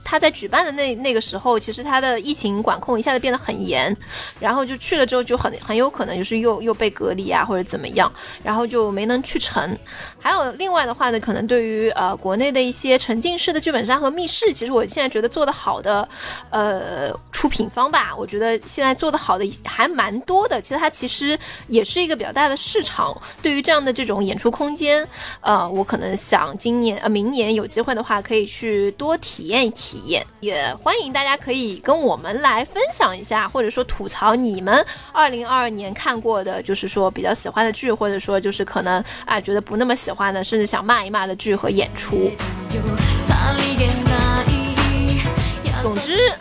他在举办的那那个时候，其实他的疫情管控一下子变得很严，然后就去了之后就很很有可能就是又又被隔离啊或者怎么样，然后就没能去成。还有另外的话呢，可能对于呃国内的一些沉浸式的剧本杀和密室，其实我现在觉得做的好的呃出品方吧，我觉得现在做的好的。还蛮多的，其实它其实也是一个比较大的市场。对于这样的这种演出空间，呃，我可能想今年呃明年有机会的话，可以去多体验一体验。也欢迎大家可以跟我们来分享一下，或者说吐槽你们二零二二年看过的，就是说比较喜欢的剧，或者说就是可能啊觉得不那么喜欢的，甚至想骂一骂的剧和演出。总之。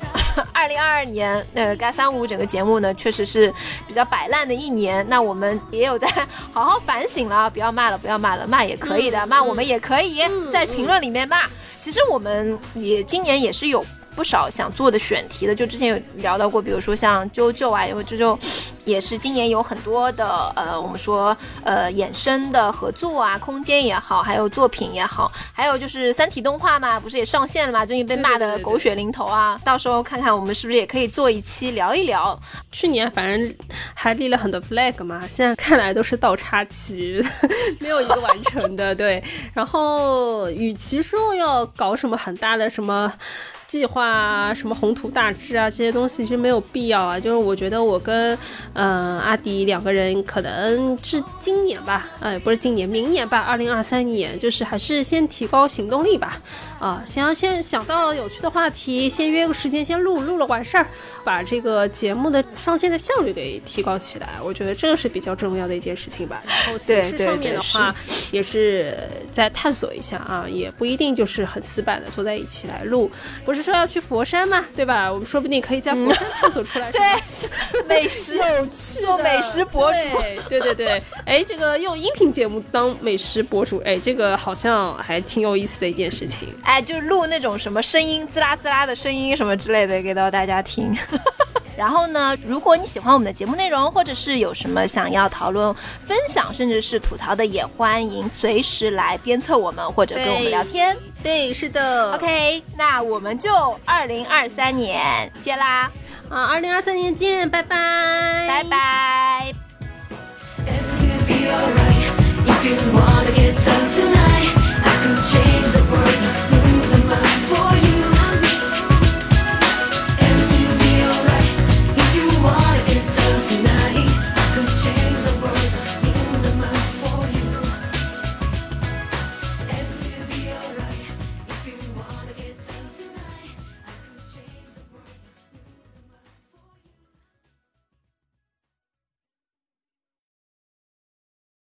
二零二二年，那个《该三五》整个节目呢，确实是比较摆烂的一年。那我们也有在好好反省了，不要骂了，不要骂了，骂也可以的，骂我们也可以在评论里面骂。其实我们也今年也是有不少想做的选题的，就之前有聊到过，比如说像啾啾啊，因为啾啾。也是今年有很多的呃，我们说呃衍生的合作啊，空间也好，还有作品也好，还有就是三体动画嘛，不是也上线了嘛？最近被骂的狗血淋头啊，到时候看看我们是不是也可以做一期聊一聊。去年反正还立了很多 flag 嘛，现在看来都是倒插旗，没有一个完成的。对，然后与其说要搞什么很大的什么。计划啊，什么宏图大志啊，这些东西其实没有必要啊。就是我觉得我跟嗯阿迪两个人可能是今年吧，哎，不是今年，明年吧，二零二三年，就是还是先提高行动力吧。啊，想要先想到有趣的话题，先约个时间先录，录了完事儿，把这个节目的上线的效率给提高起来。我觉得这个是比较重要的一件事情吧。然后形式上面的话，也是在探索一下啊，也不一定就是很死板的坐在一起来录，不是。说要去佛山嘛，对吧？我们说不定可以在佛山探索出来。对，美食有趣，做美食博主。对对对，哎，这个用音频节目当美食博主，哎，这个好像还挺有意思的一件事情。哎，就录那种什么声音，滋啦滋啦的声音什么之类的，给到大家听。然后呢，如果你喜欢我们的节目内容，或者是有什么想要讨论、分享，甚至是吐槽的，也欢迎随时来鞭策我们，或者跟我们聊天。对，是的。OK，那我们就二零二三年见啦！啊，二零二三年见，拜拜，拜拜。change the world, move the mountains tonight.